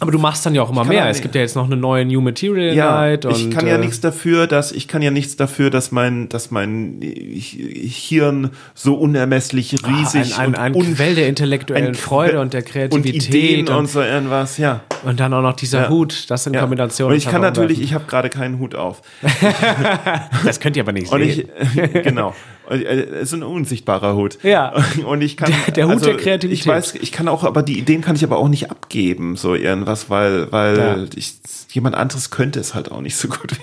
aber du machst dann ja auch immer mehr. Es gibt ja jetzt noch eine neue New Material ja, Night. Und, ich kann ja äh, nichts dafür, dass ich kann ja nichts dafür, dass mein, dass mein Hirn so unermesslich ah, riesig ein, ein, ein Quell der intellektuellen Freude und der Kreativität und Ideen und, und, so irgendwas. Ja. Und dann auch noch dieser ja. Hut. Das in ja. Kombination. Und ich kann natürlich, ich habe gerade keinen Hut auf. das könnt ihr aber nicht sehen. Und ich, genau. Äh, es ist ein unsichtbarer Hut. Ja. Und ich kann der, der Hut also, der Kreativität. Ich weiß, ich kann auch, aber die Ideen kann ich aber auch nicht abgeben, so irgendwas, weil, weil ja. ich, jemand anderes könnte es halt auch nicht so gut.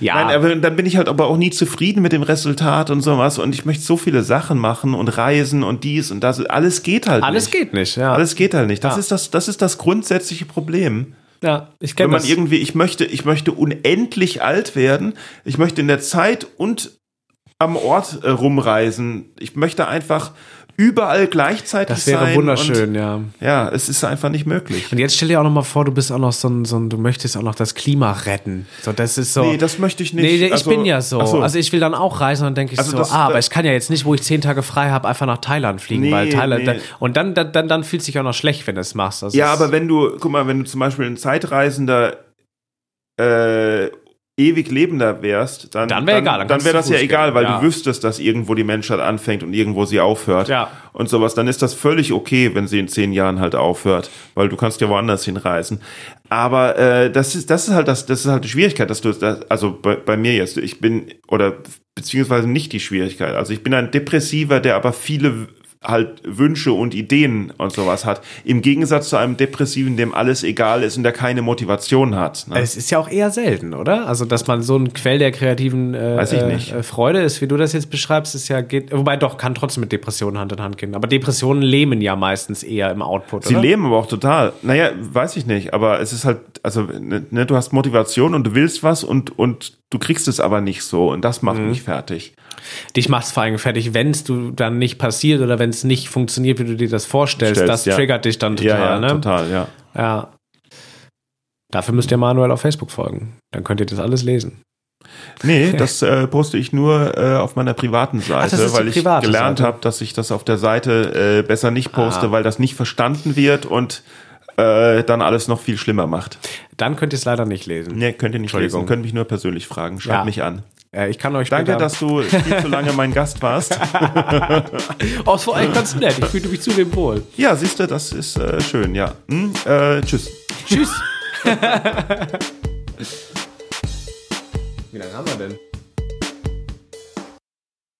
ja. Nein, aber dann bin ich halt aber auch nie zufrieden mit dem Resultat und sowas. Und ich möchte so viele Sachen machen und reisen und dies und das. Alles geht halt Alles nicht. geht nicht, ja. Alles geht halt nicht. Das ja. ist das, das ist das grundsätzliche Problem. Ja, ich kenne Wenn man das. irgendwie, ich möchte, ich möchte unendlich alt werden. Ich möchte in der Zeit und am Ort äh, rumreisen. Ich möchte einfach überall gleichzeitig sein. Das wäre wunderschön, und, ja. Ja, es ist einfach nicht möglich. Und jetzt stell dir auch noch mal vor, du bist auch noch so ein, so ein, du möchtest auch noch das Klima retten. So, das ist so. Nee, das möchte ich nicht. Nee, ich also, bin ja so. so. Also ich will dann auch reisen und denke ich also so, das, ah, aber ich kann ja jetzt nicht, wo ich zehn Tage frei habe, einfach nach Thailand fliegen, nee, weil Thailand. Nee. Dann, und dann, dann, dann, dann fühlt sich auch noch schlecht, wenn du es machst. Das ja, aber wenn du, guck mal, wenn du zum Beispiel ein Zeitreisender äh, ewig lebender wärst, dann, dann wäre egal. Dann, dann wäre das ja egal, weil ja. du wüsstest, dass irgendwo die Menschheit anfängt und irgendwo sie aufhört. Ja. Und sowas. Dann ist das völlig okay, wenn sie in zehn Jahren halt aufhört, weil du kannst ja woanders hinreisen. Aber äh, das ist das ist halt das das ist halt die Schwierigkeit, dass du das, also bei, bei mir jetzt ich bin oder beziehungsweise nicht die Schwierigkeit. Also ich bin ein Depressiver, der aber viele halt Wünsche und Ideen und sowas hat. Im Gegensatz zu einem Depressiven, dem alles egal ist und der keine Motivation hat. Ne? Es ist ja auch eher selten, oder? Also, dass man so ein Quell der kreativen äh, äh, Freude ist, wie du das jetzt beschreibst, ist ja geht, wobei doch, kann trotzdem mit Depressionen Hand in Hand gehen. Aber Depressionen lähmen ja meistens eher im Output, Sie oder? lähmen aber auch total. Naja, weiß ich nicht, aber es ist halt, also, ne, ne, du hast Motivation und du willst was und, und du kriegst es aber nicht so und das macht mhm. mich fertig. Dich macht es vor allem fertig, wenn es du dann nicht passiert oder wenn es nicht funktioniert, wie du dir das vorstellst. Stellst, das ja. triggert dich dann total, ja, ja, ne? Total, ja. Ja. Dafür müsst ihr Manuel auf Facebook folgen. Dann könnt ihr das alles lesen. Nee, das äh, poste ich nur äh, auf meiner privaten Seite, Ach, weil ich gelernt habe, dass ich das auf der Seite äh, besser nicht poste, ah. weil das nicht verstanden wird und äh, dann alles noch viel schlimmer macht. Dann könnt ihr es leider nicht lesen. Nee, könnt ihr nicht lesen. Könnt mich nur persönlich fragen. Schreibt ja. mich an. Ja, ich kann euch Danke, dass du viel zu lange mein Gast warst. oh, es war eigentlich ganz nett. Ich fühlte mich zudem wohl. Ja, siehst du, das ist äh, schön, ja. Hm, äh, tschüss. Tschüss. Wie lange haben wir denn?